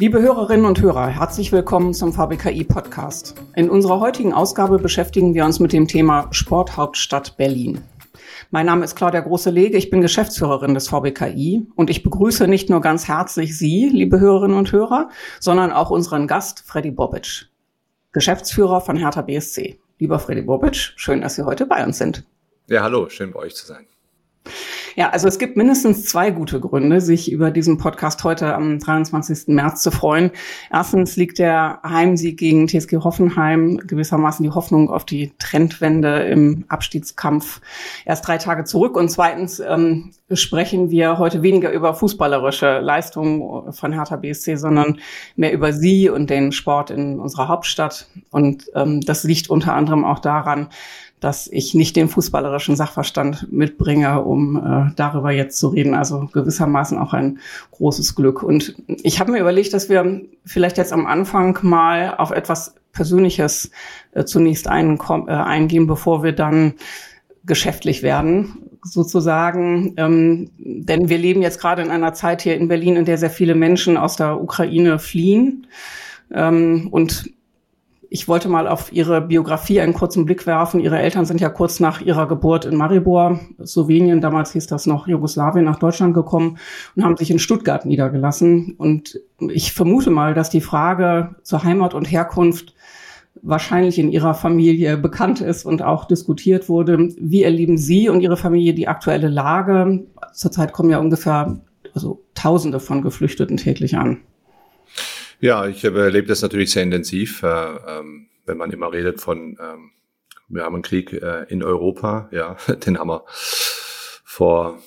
Liebe Hörerinnen und Hörer, herzlich willkommen zum VBKI Podcast. In unserer heutigen Ausgabe beschäftigen wir uns mit dem Thema Sporthauptstadt Berlin. Mein Name ist Claudia Große-Lege, ich bin Geschäftsführerin des VBKI und ich begrüße nicht nur ganz herzlich Sie, liebe Hörerinnen und Hörer, sondern auch unseren Gast Freddy Bobic, Geschäftsführer von Hertha BSC. Lieber Freddy Bobic, schön, dass Sie heute bei uns sind. Ja, hallo, schön bei euch zu sein. Ja, also es gibt mindestens zwei gute Gründe, sich über diesen Podcast heute am 23. März zu freuen. Erstens liegt der Heimsieg gegen TSG Hoffenheim gewissermaßen die Hoffnung auf die Trendwende im Abstiegskampf erst drei Tage zurück. Und zweitens ähm, sprechen wir heute weniger über fußballerische Leistungen von Hertha BSC, sondern mehr über Sie und den Sport in unserer Hauptstadt. Und ähm, das liegt unter anderem auch daran, dass ich nicht den fußballerischen Sachverstand mitbringe, um äh, darüber jetzt zu reden. Also gewissermaßen auch ein großes Glück. Und ich habe mir überlegt, dass wir vielleicht jetzt am Anfang mal auf etwas Persönliches äh, zunächst ein, äh, eingehen, bevor wir dann geschäftlich werden, sozusagen. Ähm, denn wir leben jetzt gerade in einer Zeit hier in Berlin, in der sehr viele Menschen aus der Ukraine fliehen. Ähm, und ich wollte mal auf Ihre Biografie einen kurzen Blick werfen. Ihre Eltern sind ja kurz nach ihrer Geburt in Maribor, Slowenien, damals hieß das noch Jugoslawien, nach Deutschland gekommen und haben sich in Stuttgart niedergelassen. Und ich vermute mal, dass die Frage zur Heimat und Herkunft wahrscheinlich in Ihrer Familie bekannt ist und auch diskutiert wurde. Wie erleben Sie und Ihre Familie die aktuelle Lage? Zurzeit kommen ja ungefähr also Tausende von Geflüchteten täglich an. Ja, ich erlebe das natürlich sehr intensiv, äh, ähm, wenn man immer redet von, ähm, wir haben einen Krieg äh, in Europa, ja, den haben wir vor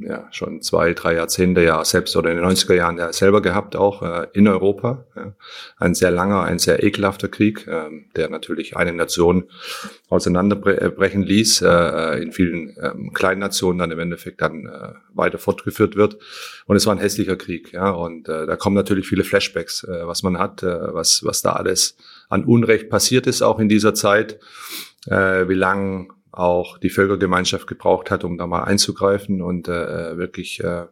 ja, schon zwei, drei Jahrzehnte ja selbst oder in den 90er Jahren ja selber gehabt, auch äh, in Europa. Ja. Ein sehr langer, ein sehr ekelhafter Krieg, äh, der natürlich eine Nation auseinanderbrechen ließ, äh, in vielen äh, kleinen Nationen dann im Endeffekt dann äh, weiter fortgeführt wird. Und es war ein hässlicher Krieg, ja. Und äh, da kommen natürlich viele Flashbacks, äh, was man hat, äh, was, was da alles an Unrecht passiert ist, auch in dieser Zeit. Äh, wie lang auch die Völkergemeinschaft gebraucht hat, um da mal einzugreifen. Und äh, wirklich äh,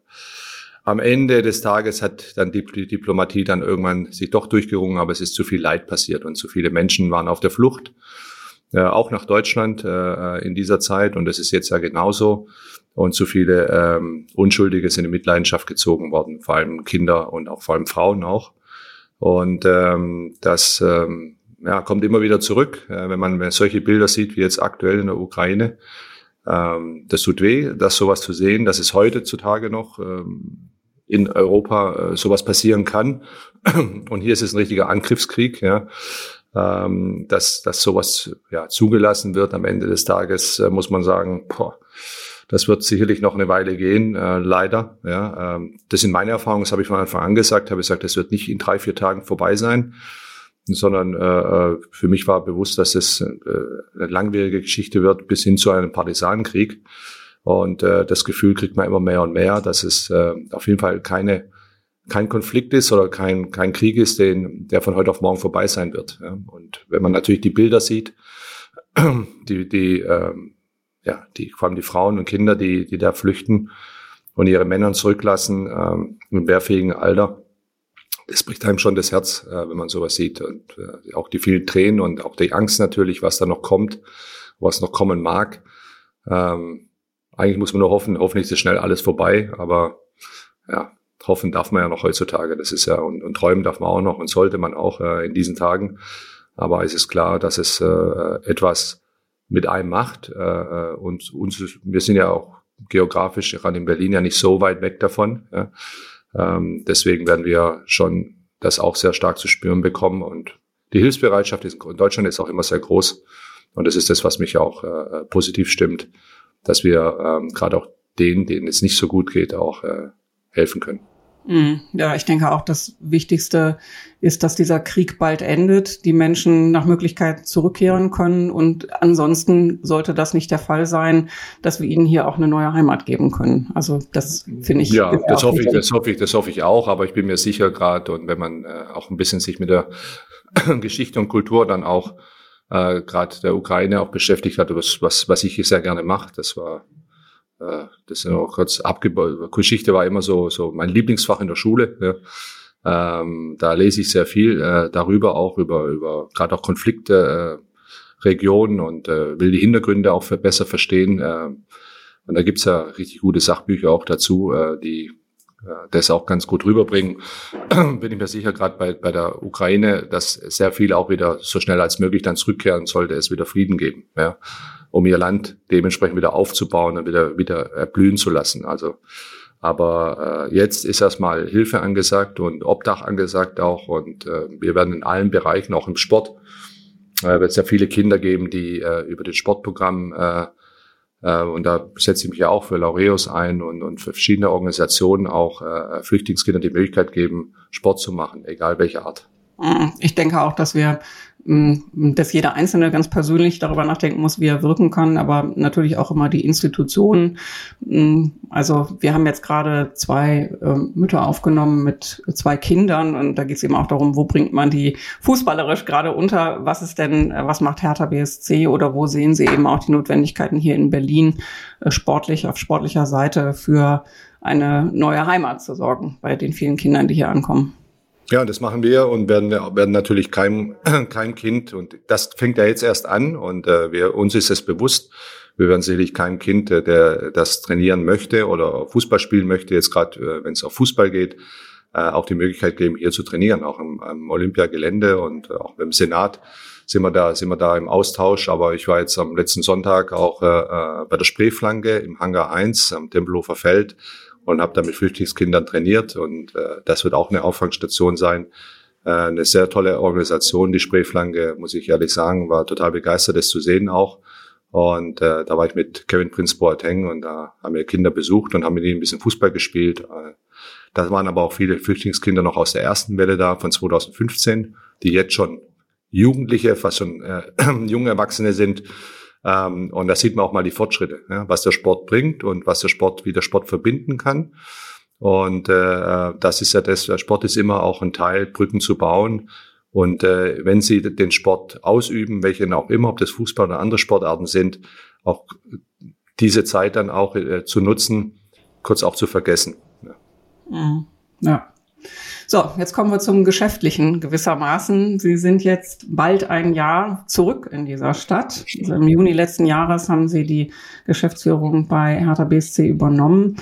am Ende des Tages hat dann die, die Diplomatie dann irgendwann sich doch durchgerungen, aber es ist zu viel Leid passiert und zu viele Menschen waren auf der Flucht, äh, auch nach Deutschland äh, in dieser Zeit. Und das ist jetzt ja genauso. Und zu viele ähm, Unschuldige sind in Mitleidenschaft gezogen worden, vor allem Kinder und auch vor allem Frauen auch. Und ähm, das ähm, ja, kommt immer wieder zurück, äh, wenn man solche Bilder sieht, wie jetzt aktuell in der Ukraine. Ähm, das tut weh, das sowas zu sehen, dass es heutzutage noch ähm, in Europa äh, sowas passieren kann. Und hier ist es ein richtiger Angriffskrieg, ja. Ähm, dass, dass sowas ja, zugelassen wird am Ende des Tages, äh, muss man sagen, boah, das wird sicherlich noch eine Weile gehen, äh, leider. Ja, ähm, das sind meine Erfahrungen, das habe ich von Anfang an gesagt, habe gesagt, das wird nicht in drei, vier Tagen vorbei sein sondern äh, äh, für mich war bewusst, dass es äh, eine langwierige Geschichte wird bis hin zu einem Partisanenkrieg. Und äh, das Gefühl kriegt man immer mehr und mehr, dass es äh, auf jeden Fall keine kein Konflikt ist oder kein kein Krieg ist, den der von heute auf morgen vorbei sein wird. Ja. Und wenn man natürlich die Bilder sieht, die die ähm, ja die vor allem die Frauen und Kinder, die die da flüchten und ihre Männer zurücklassen ähm, im wehrfähigen Alter, das bricht einem schon das Herz, äh, wenn man sowas sieht. Und äh, auch die vielen Tränen und auch die Angst natürlich, was da noch kommt, was noch kommen mag. Ähm, eigentlich muss man nur hoffen, hoffentlich ist schnell alles vorbei, aber ja, hoffen darf man ja noch heutzutage. Das ist ja, und, und träumen darf man auch noch und sollte man auch äh, in diesen Tagen. Aber es ist klar, dass es äh, etwas mit einem macht. Äh und uns, wir sind ja auch geografisch gerade in Berlin ja nicht so weit weg davon. Ja. Ähm, deswegen werden wir schon das auch sehr stark zu spüren bekommen. Und die Hilfsbereitschaft in Deutschland ist auch immer sehr groß. Und das ist das, was mich auch äh, positiv stimmt, dass wir ähm, gerade auch denen, denen es nicht so gut geht, auch äh, helfen können. Mhm. Ja, ich denke auch, das Wichtigste ist, dass dieser Krieg bald endet, die Menschen nach Möglichkeit zurückkehren können und ansonsten sollte das nicht der Fall sein, dass wir ihnen hier auch eine neue Heimat geben können. Also das finde ich. Ja, das hoffe ich, das hoffe ich, das hoffe ich auch, aber ich bin mir sicher gerade und wenn man äh, auch ein bisschen sich mit der Geschichte und Kultur dann auch äh, gerade der Ukraine auch beschäftigt hat, was, was, was ich sehr gerne mache, das war äh, das ist noch kurz abgebaut. Geschichte war immer so, so mein Lieblingsfach in der Schule. Ja. Ähm, da lese ich sehr viel äh, darüber, auch über, über gerade auch Konflikte, äh, Regionen und äh, will die Hintergründe auch für besser verstehen. Äh, und da gibt's ja richtig gute Sachbücher auch dazu, äh, die das auch ganz gut rüberbringen. Bin ich mir sicher, gerade bei, bei der Ukraine, dass sehr viel auch wieder so schnell als möglich dann zurückkehren sollte, es wieder Frieden geben, ja, um ihr Land dementsprechend wieder aufzubauen und wieder, wieder erblühen zu lassen. Also, aber äh, jetzt ist erstmal Hilfe angesagt und Obdach angesagt auch und äh, wir werden in allen Bereichen, auch im Sport, äh, wird es ja viele Kinder geben, die äh, über das Sportprogramm äh, äh, und da setze ich mich ja auch für Laureus ein und, und für verschiedene Organisationen auch äh, Flüchtlingskindern die Möglichkeit geben, Sport zu machen, egal welche Art. Mm, ich denke auch, dass wir dass jeder Einzelne ganz persönlich darüber nachdenken muss, wie er wirken kann, aber natürlich auch immer die Institutionen. Also wir haben jetzt gerade zwei ähm, Mütter aufgenommen mit zwei Kindern und da geht es eben auch darum, wo bringt man die fußballerisch gerade unter, was ist denn, äh, was macht Hertha BSC oder wo sehen Sie eben auch die Notwendigkeiten hier in Berlin äh, sportlich, auf sportlicher Seite für eine neue Heimat zu sorgen bei den vielen Kindern, die hier ankommen. Ja, das machen wir und werden, werden natürlich kein, kein Kind, und das fängt ja jetzt erst an und äh, wir, uns ist es bewusst, wir werden sicherlich kein Kind, äh, der das trainieren möchte oder Fußball spielen möchte, jetzt gerade, äh, wenn es auf Fußball geht, äh, auch die Möglichkeit geben, hier zu trainieren, auch im, am Olympiagelände und auch beim Senat sind wir da, sind wir da im Austausch. Aber ich war jetzt am letzten Sonntag auch äh bei der Spreeflanke im Hangar 1 am Tempelhofer Feld und habe da mit Flüchtlingskindern trainiert und äh, das wird auch eine Auffangstation sein. Äh, eine sehr tolle Organisation, die Spreeflanke, muss ich ehrlich sagen, war total begeistert, das zu sehen auch. Und äh, da war ich mit Kevin Prince Boateng und da haben wir Kinder besucht und haben mit ihnen ein bisschen Fußball gespielt. Äh, da waren aber auch viele Flüchtlingskinder noch aus der ersten Welle da von 2015, die jetzt schon Jugendliche, fast schon äh, junge Erwachsene sind ähm, und da sieht man auch mal die Fortschritte, ja, was der Sport bringt und was der Sport, wie der Sport verbinden kann. Und äh, das ist ja das, der Sport ist immer auch ein Teil, Brücken zu bauen. Und äh, wenn Sie den Sport ausüben, welchen auch immer, ob das Fußball oder andere Sportarten sind, auch diese Zeit dann auch äh, zu nutzen, kurz auch zu vergessen. Ja. Mhm. ja. So, jetzt kommen wir zum Geschäftlichen gewissermaßen. Sie sind jetzt bald ein Jahr zurück in dieser Stadt. Also Im Juni letzten Jahres haben Sie die Geschäftsführung bei Hertha BSC übernommen.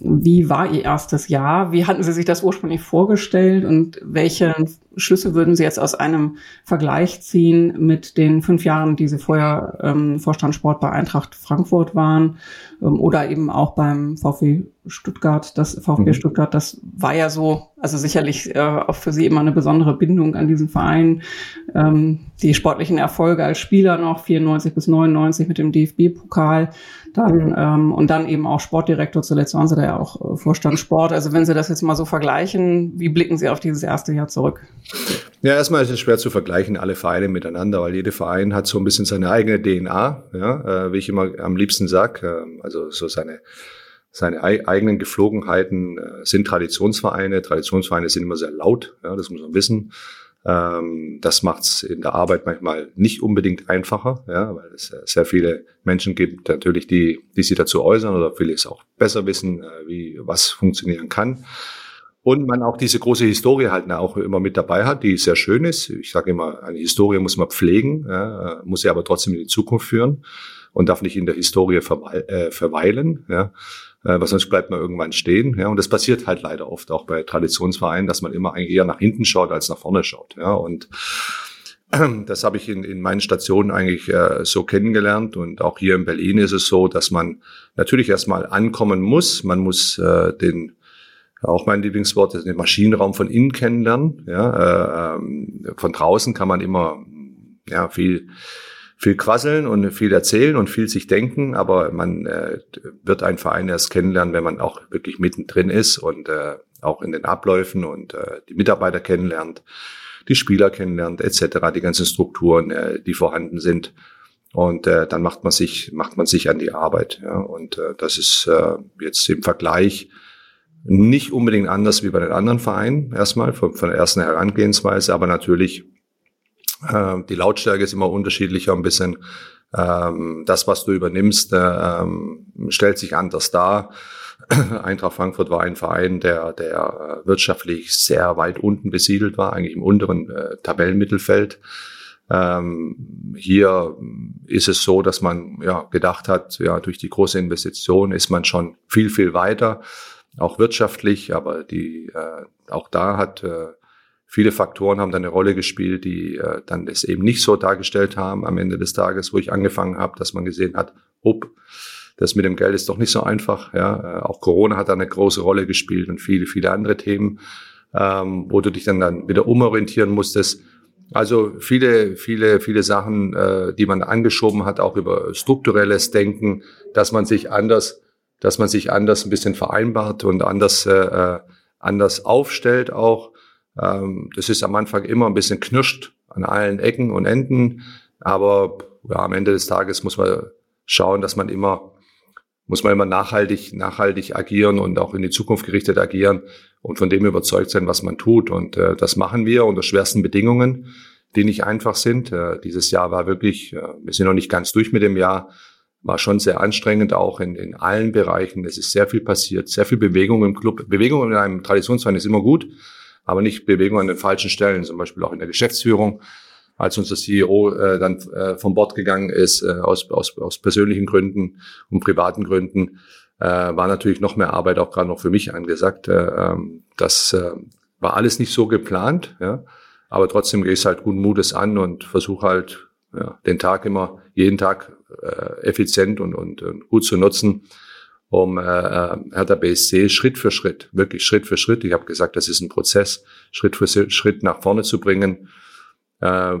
Wie war Ihr erstes Jahr? Wie hatten Sie sich das ursprünglich vorgestellt und welche Schlüsse würden Sie jetzt aus einem Vergleich ziehen mit den fünf Jahren, die Sie vorher ähm, Vorstand Sport bei Eintracht Frankfurt waren ähm, oder eben auch beim VfB Stuttgart? Das VfB mhm. Stuttgart, das war ja so, also sicherlich äh, auch für Sie immer eine besondere Bindung an diesen Verein. Ähm, die sportlichen Erfolge als Spieler noch 94 bis 99 mit dem DFB-Pokal, dann ähm, und dann eben auch Sportdirektor. Zuletzt waren Sie da ja auch äh, Vorstand Sport. Also wenn Sie das jetzt mal so vergleichen, wie blicken Sie auf dieses erste Jahr zurück? Ja, erstmal ist es schwer zu vergleichen, alle Vereine miteinander, weil jeder Verein hat so ein bisschen seine eigene DNA, ja, äh, wie ich immer am liebsten sag, äh, also so seine seine eigenen Geflogenheiten äh, sind Traditionsvereine. Traditionsvereine sind immer sehr laut, ja, das muss man wissen. Ähm, das macht es in der Arbeit manchmal nicht unbedingt einfacher, ja, weil es sehr viele Menschen gibt, natürlich, die, die sich dazu äußern oder vieles auch besser wissen, äh, wie was funktionieren kann. Und man auch diese große Historie halt auch immer mit dabei hat, die sehr schön ist. Ich sage immer, eine Historie muss man pflegen, ja, muss sie aber trotzdem in die Zukunft führen und darf nicht in der Historie äh, verweilen. Ja äh, weil sonst bleibt man irgendwann stehen. Ja, und das passiert halt leider oft auch bei Traditionsvereinen, dass man immer eher nach hinten schaut als nach vorne schaut. Ja, und das habe ich in, in meinen Stationen eigentlich äh, so kennengelernt und auch hier in Berlin ist es so, dass man natürlich erstmal ankommen muss. Man muss äh, den auch mein Lieblingswort, den Maschinenraum von innen kennenlernen. Ja, äh, ähm, von draußen kann man immer ja viel viel quasseln und viel erzählen und viel sich denken, aber man äh, wird einen Verein erst kennenlernen, wenn man auch wirklich mittendrin ist und äh, auch in den Abläufen und äh, die Mitarbeiter kennenlernt, die Spieler kennenlernt, etc., die ganzen Strukturen, äh, die vorhanden sind. Und äh, dann macht man sich, macht man sich an die Arbeit. Ja? Und äh, das ist äh, jetzt im Vergleich nicht unbedingt anders wie bei den anderen Vereinen, erstmal von, von der ersten Herangehensweise, aber natürlich äh, die Lautstärke ist immer unterschiedlicher ein bisschen. Ähm, das, was du übernimmst, äh, ähm, stellt sich anders dar. Eintracht Frankfurt war ein Verein, der, der wirtschaftlich sehr weit unten besiedelt war, eigentlich im unteren äh, Tabellenmittelfeld. Ähm, hier ist es so, dass man ja gedacht hat, ja durch die große Investition ist man schon viel viel weiter, auch wirtschaftlich, aber die äh, auch da hat äh, viele Faktoren haben da eine Rolle gespielt, die äh, dann es eben nicht so dargestellt haben am Ende des Tages, wo ich angefangen habe, dass man gesehen hat, up, das mit dem Geld ist doch nicht so einfach. Ja, äh, auch Corona hat da eine große Rolle gespielt und viele viele andere Themen, ähm, wo du dich dann dann wieder umorientieren musstest also viele, viele, viele Sachen, äh, die man angeschoben hat, auch über strukturelles Denken, dass man sich anders, dass man sich anders ein bisschen vereinbart und anders, äh, äh, anders aufstellt auch. Ähm, das ist am Anfang immer ein bisschen knirscht an allen Ecken und Enden, aber ja, am Ende des Tages muss man schauen, dass man immer muss man immer nachhaltig, nachhaltig agieren und auch in die Zukunft gerichtet agieren und von dem überzeugt sein, was man tut. Und äh, das machen wir unter schwersten Bedingungen, die nicht einfach sind. Äh, dieses Jahr war wirklich, äh, wir sind noch nicht ganz durch mit dem Jahr, war schon sehr anstrengend, auch in, in allen Bereichen. Es ist sehr viel passiert, sehr viel Bewegung im Club. Bewegung in einem Traditionsverein ist immer gut, aber nicht Bewegung an den falschen Stellen, zum Beispiel auch in der Geschäftsführung als unser CEO äh, dann äh, vom Bord gegangen ist, äh, aus, aus, aus persönlichen Gründen und privaten Gründen, äh, war natürlich noch mehr Arbeit auch gerade noch für mich angesagt. Äh, ähm, das äh, war alles nicht so geplant, ja. Aber trotzdem gehe ich halt guten Mutes an und versuche halt ja, den Tag immer, jeden Tag äh, effizient und, und, und gut zu nutzen, um äh, äh Hertha BSC Schritt für Schritt, wirklich Schritt für Schritt, ich habe gesagt, das ist ein Prozess, Schritt für Schritt nach vorne zu bringen äh,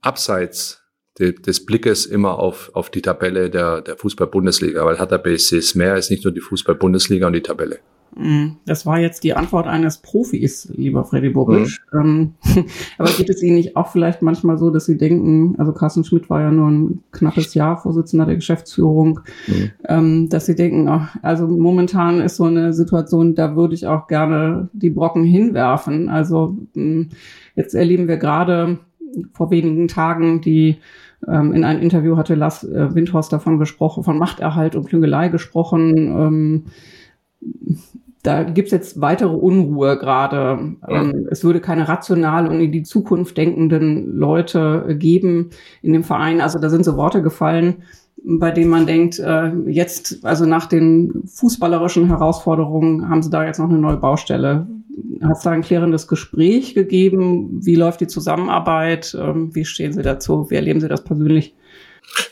abseits de, des Blickes immer auf, auf die Tabelle der, der Fußball-Bundesliga, weil Hertha BSC ist mehr als nicht nur die Fußball-Bundesliga und die Tabelle. Mhm. Das war jetzt die Antwort eines Profis, lieber Freddy Bobic. Mhm. Ähm, aber geht es Ihnen nicht auch vielleicht manchmal so, dass Sie denken, also Carsten Schmidt war ja nur ein knappes Jahr Vorsitzender der Geschäftsführung, mhm. ähm, dass Sie denken, ach, also momentan ist so eine Situation, da würde ich auch gerne die Brocken hinwerfen. Also ähm, jetzt erleben wir gerade vor wenigen Tagen, die ähm, in einem Interview hatte Lars äh, Windhorst davon gesprochen, von Machterhalt und Klüngelei gesprochen. Da gibt's jetzt weitere Unruhe gerade. Ähm, es würde keine rational und in die Zukunft denkenden Leute geben in dem Verein. Also da sind so Worte gefallen, bei denen man denkt, äh, jetzt, also nach den fußballerischen Herausforderungen, haben sie da jetzt noch eine neue Baustelle hat es da ein klärendes Gespräch gegeben? Wie läuft die Zusammenarbeit? Ähm, wie stehen Sie dazu? Wie erleben Sie das persönlich?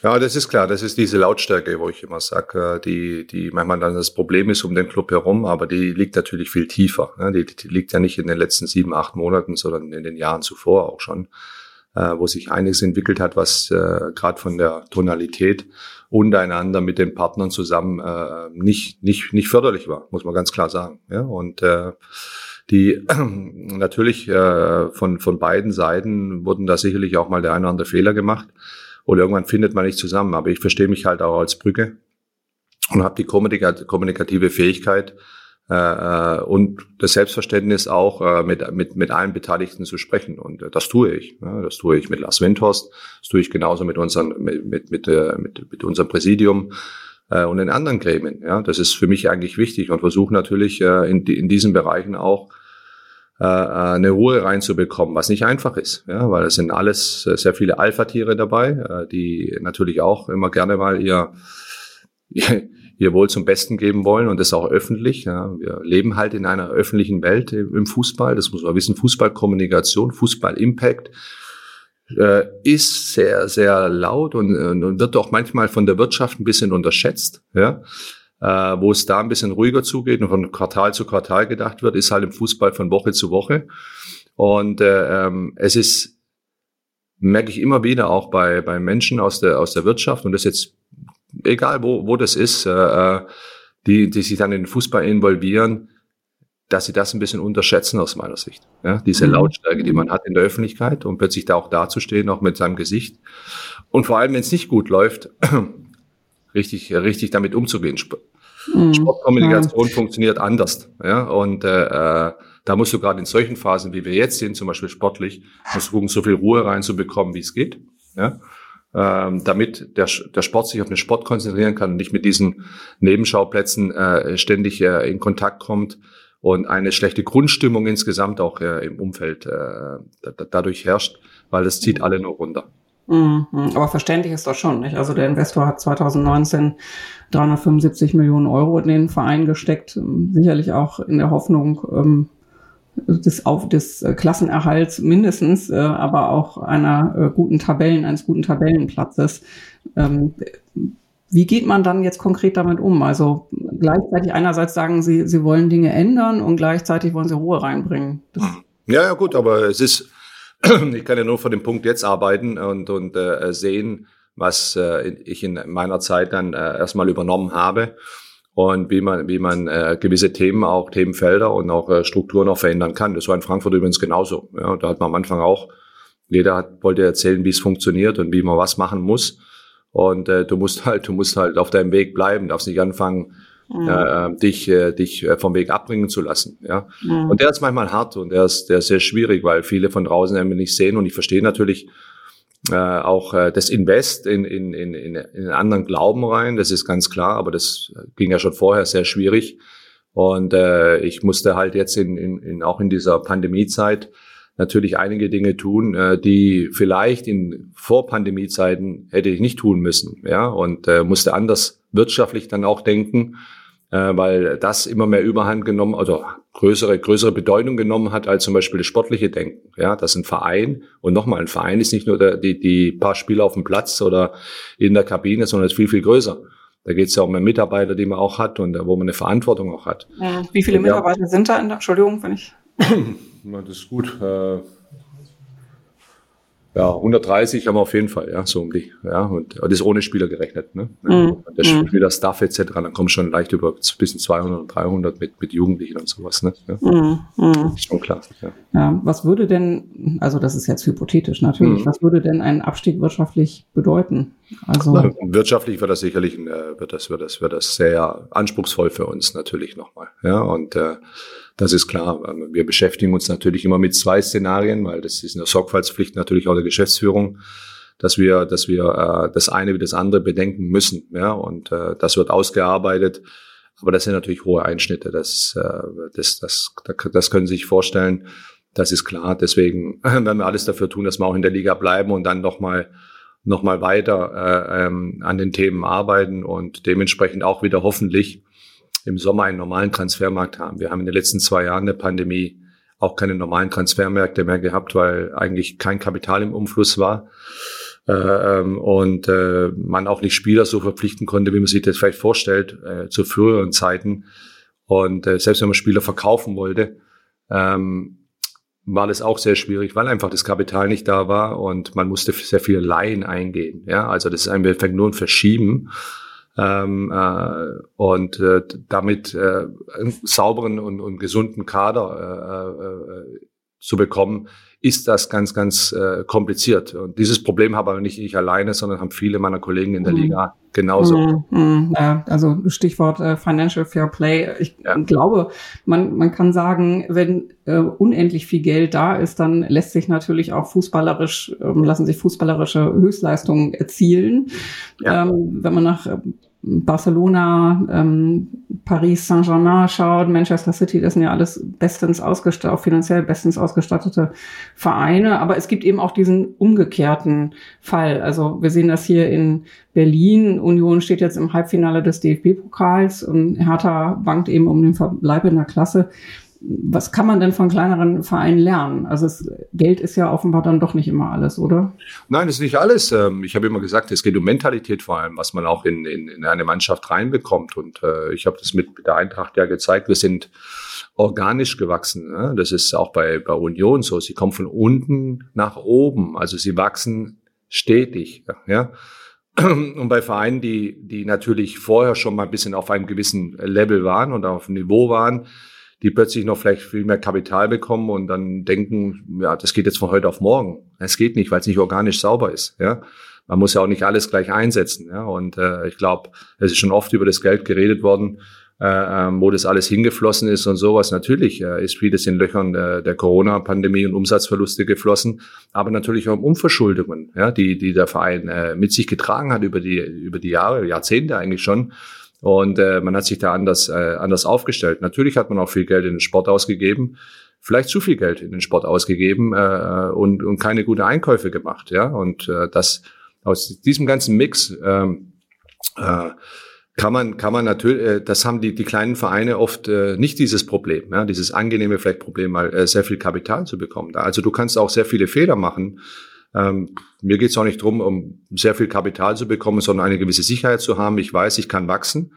Ja, das ist klar. Das ist diese Lautstärke, wo ich immer sage, äh, die, die manchmal dann das Problem ist um den Club herum, aber die liegt natürlich viel tiefer. Ne? Die, die liegt ja nicht in den letzten sieben, acht Monaten, sondern in den Jahren zuvor auch schon, äh, wo sich einiges entwickelt hat, was äh, gerade von der Tonalität untereinander mit den Partnern zusammen nicht, nicht, nicht förderlich war, muss man ganz klar sagen. Und äh, die natürlich von, von beiden Seiten wurden da sicherlich auch mal der eine oder andere Fehler gemacht. Und irgendwann findet man nicht zusammen. Aber ich verstehe mich halt auch als Brücke und habe die kommunikative Fähigkeit äh, äh, und das Selbstverständnis auch äh, mit, mit, mit allen Beteiligten zu sprechen. Und äh, das tue ich. Ja, das tue ich mit Lars Windhorst, das tue ich genauso mit, unseren, mit, mit, mit, äh, mit, mit unserem Präsidium äh, und in anderen Gremien. Ja, das ist für mich eigentlich wichtig und versuche natürlich äh, in, in diesen Bereichen auch äh, äh, eine Ruhe reinzubekommen, was nicht einfach ist, ja, weil es sind alles äh, sehr viele Alpha-Tiere dabei, äh, die natürlich auch immer gerne mal ihr, ihr, ihr Wohl zum Besten geben wollen und das auch öffentlich. Ja. Wir leben halt in einer öffentlichen Welt im Fußball, das muss man wissen, Fußballkommunikation, Fußball-Impact äh, ist sehr, sehr laut und, und wird auch manchmal von der Wirtschaft ein bisschen unterschätzt. Ja? Äh, wo es da ein bisschen ruhiger zugeht und von Quartal zu Quartal gedacht wird, ist halt im Fußball von Woche zu Woche. Und äh, ähm, es ist, merke ich immer wieder auch bei, bei Menschen aus der, aus der Wirtschaft und das jetzt, egal wo, wo das ist, äh, äh die, die sich dann in den Fußball involvieren, dass sie das ein bisschen unterschätzen aus meiner Sicht. Ja, diese mhm. Lautstärke, die man hat in der Öffentlichkeit und plötzlich da auch dazustehen, auch mit seinem Gesicht. Und vor allem, wenn es nicht gut läuft, richtig, richtig damit umzugehen. Mhm. Sportkommunikation ja. funktioniert anders. Ja, und äh, äh, da musst du gerade in solchen Phasen, wie wir jetzt sind, zum Beispiel sportlich, musst du gucken, so viel Ruhe reinzubekommen, wie es geht. Ja, ähm, damit der, der Sport sich auf den Sport konzentrieren kann und nicht mit diesen Nebenschauplätzen äh, ständig äh, in Kontakt kommt und eine schlechte Grundstimmung insgesamt auch äh, im Umfeld äh, dadurch herrscht, weil es zieht alle nur runter. Mhm. Aber verständlich ist das schon, nicht? Also der Investor hat 2019 375 Millionen Euro in den Verein gesteckt, sicherlich auch in der Hoffnung ähm, des, auf, des äh, Klassenerhalts mindestens, äh, aber auch einer äh, guten Tabellen, eines guten Tabellenplatzes. Ähm, wie geht man dann jetzt konkret damit um? Also gleichzeitig einerseits sagen Sie, Sie wollen Dinge ändern und gleichzeitig wollen Sie Ruhe reinbringen. Das ja, ja, gut, aber es ist, ich kann ja nur von dem Punkt jetzt arbeiten und, und äh, sehen, was äh, ich in meiner Zeit dann äh, erstmal übernommen habe und wie man, wie man äh, gewisse Themen, auch Themenfelder und auch äh, Strukturen auch verändern kann. Das war in Frankfurt übrigens genauso. Ja, da hat man am Anfang auch, jeder hat, wollte erzählen, wie es funktioniert und wie man was machen muss. Und äh, du musst halt, du musst halt auf deinem Weg bleiben, darfst nicht anfangen, mhm. äh, dich, äh, dich vom Weg abbringen zu lassen. Ja. Mhm. Und der ist manchmal hart und der ist, der ist sehr schwierig, weil viele von draußen nämlich nicht sehen. Und ich verstehe natürlich äh, auch äh, das Invest in, in, in, in einen anderen Glauben rein, das ist ganz klar, aber das ging ja schon vorher sehr schwierig. Und äh, ich musste halt jetzt in, in, in auch in dieser Pandemiezeit natürlich einige Dinge tun, äh, die vielleicht in Vor-Pandemie-Zeiten hätte ich nicht tun müssen, ja, und äh, musste anders wirtschaftlich dann auch denken, äh, weil das immer mehr Überhand genommen, oder größere, größere Bedeutung genommen hat als zum Beispiel das sportliche Denken, ja, das ist ein Verein und nochmal, ein Verein ist nicht nur der, die, die paar Spieler auf dem Platz oder in der Kabine, sondern ist viel, viel größer. Da geht es ja um Mitarbeiter, die man auch hat und wo man eine Verantwortung auch hat. Wie viele Mitarbeiter ja, sind da in der, Entschuldigung, wenn ich das ist gut. Äh, ja, 130 haben wir auf jeden Fall, ja, so um die, ja, und das ist ohne Spieler gerechnet, ne? Mhm. Der Spieler, Staff etc., dann kommen schon leicht über bis 200 und 300 mit, mit Jugendlichen und sowas, ne? Ja. Mhm. mhm. Ist schon klar, ja. ja. Was würde denn, also das ist jetzt hypothetisch natürlich, mhm. was würde denn ein Abstieg wirtschaftlich bedeuten? Also Na, wirtschaftlich wird das sicherlich, äh, wird das, wird das, wird das sehr anspruchsvoll für uns natürlich nochmal, ja, und äh, das ist klar. Wir beschäftigen uns natürlich immer mit zwei Szenarien, weil das ist eine Sorgfaltspflicht natürlich auch der Geschäftsführung, dass wir, dass wir äh, das eine wie das andere bedenken müssen. Ja, und äh, das wird ausgearbeitet. Aber das sind natürlich hohe Einschnitte. Das, äh, das, das, das können Sie sich vorstellen. Das ist klar. Deswegen werden wir alles dafür tun, dass wir auch in der Liga bleiben und dann nochmal noch mal weiter äh, ähm, an den Themen arbeiten und dementsprechend auch wieder hoffentlich im Sommer einen normalen Transfermarkt haben. Wir haben in den letzten zwei Jahren der Pandemie auch keine normalen Transfermärkte mehr gehabt, weil eigentlich kein Kapital im Umfluss war äh, ähm, und äh, man auch nicht Spieler so verpflichten konnte, wie man sich das vielleicht vorstellt, äh, zu früheren Zeiten. Und äh, selbst wenn man Spieler verkaufen wollte, ähm, war das auch sehr schwierig, weil einfach das Kapital nicht da war und man musste sehr viele Laien eingehen. Ja, also das ist ein Effekt nur ein Verschieben ähm, äh, und äh, damit äh, einen sauberen und, und gesunden Kader äh, äh, zu bekommen, ist das ganz, ganz äh, kompliziert. Und dieses Problem habe aber nicht ich alleine, sondern haben viele meiner Kollegen in der mhm. Liga genauso. Mhm. Mhm. Ja, also Stichwort äh, Financial Fair Play. Ich ja. glaube, man, man kann sagen, wenn äh, unendlich viel Geld da ist, dann lässt sich natürlich auch fußballerisch, ähm, lassen sich fußballerische Höchstleistungen erzielen. Ja. Ähm, wenn man nach Barcelona, ähm, Paris Saint-Germain schaut, Manchester City, das sind ja alles bestens ausgestattet, auch finanziell bestens ausgestattete Vereine. Aber es gibt eben auch diesen umgekehrten Fall. Also wir sehen das hier in Berlin. Union steht jetzt im Halbfinale des DFB-Pokals und Hertha bangt eben um den Verbleib in der Klasse was kann man denn von kleineren Vereinen lernen? Also es, Geld ist ja offenbar dann doch nicht immer alles, oder? Nein, das ist nicht alles. Ähm, ich habe immer gesagt, es geht um Mentalität vor allem, was man auch in, in, in eine Mannschaft reinbekommt. Und äh, ich habe das mit, mit der Eintracht ja gezeigt. Wir sind organisch gewachsen. Ne? Das ist auch bei, bei Union so. Sie kommen von unten nach oben. Also sie wachsen stetig. Ja. Und bei Vereinen, die, die natürlich vorher schon mal ein bisschen auf einem gewissen Level waren und auf einem Niveau waren, die plötzlich noch vielleicht viel mehr Kapital bekommen und dann denken, ja, das geht jetzt von heute auf morgen. Es geht nicht, weil es nicht organisch sauber ist. Ja, man muss ja auch nicht alles gleich einsetzen. Ja, und äh, ich glaube, es ist schon oft über das Geld geredet worden. äh, ähm, wo das alles hingeflossen ist und sowas. Natürlich äh, ist vieles in Löchern äh, der Corona-Pandemie und Umsatzverluste geflossen, aber natürlich auch um Umverschuldungen, ja, die, die der Verein äh, mit sich getragen hat über die, über die Jahre, Jahrzehnte eigentlich schon. Und äh, man hat sich da anders, äh, anders aufgestellt. Natürlich hat man auch viel Geld in den Sport ausgegeben, vielleicht zu viel Geld in den Sport ausgegeben äh, und, und keine gute Einkäufe gemacht. Ja, und äh, das aus diesem ganzen Mix ähm, äh, kann man, kann man natürlich, äh, das haben die, die kleinen Vereine oft äh, nicht dieses Problem, ja, dieses angenehme vielleicht Problem, mal äh, sehr viel Kapital zu bekommen. Also du kannst auch sehr viele Fehler machen. Ähm, mir geht es auch nicht drum, um sehr viel Kapital zu bekommen, sondern eine gewisse Sicherheit zu haben. Ich weiß, ich kann wachsen,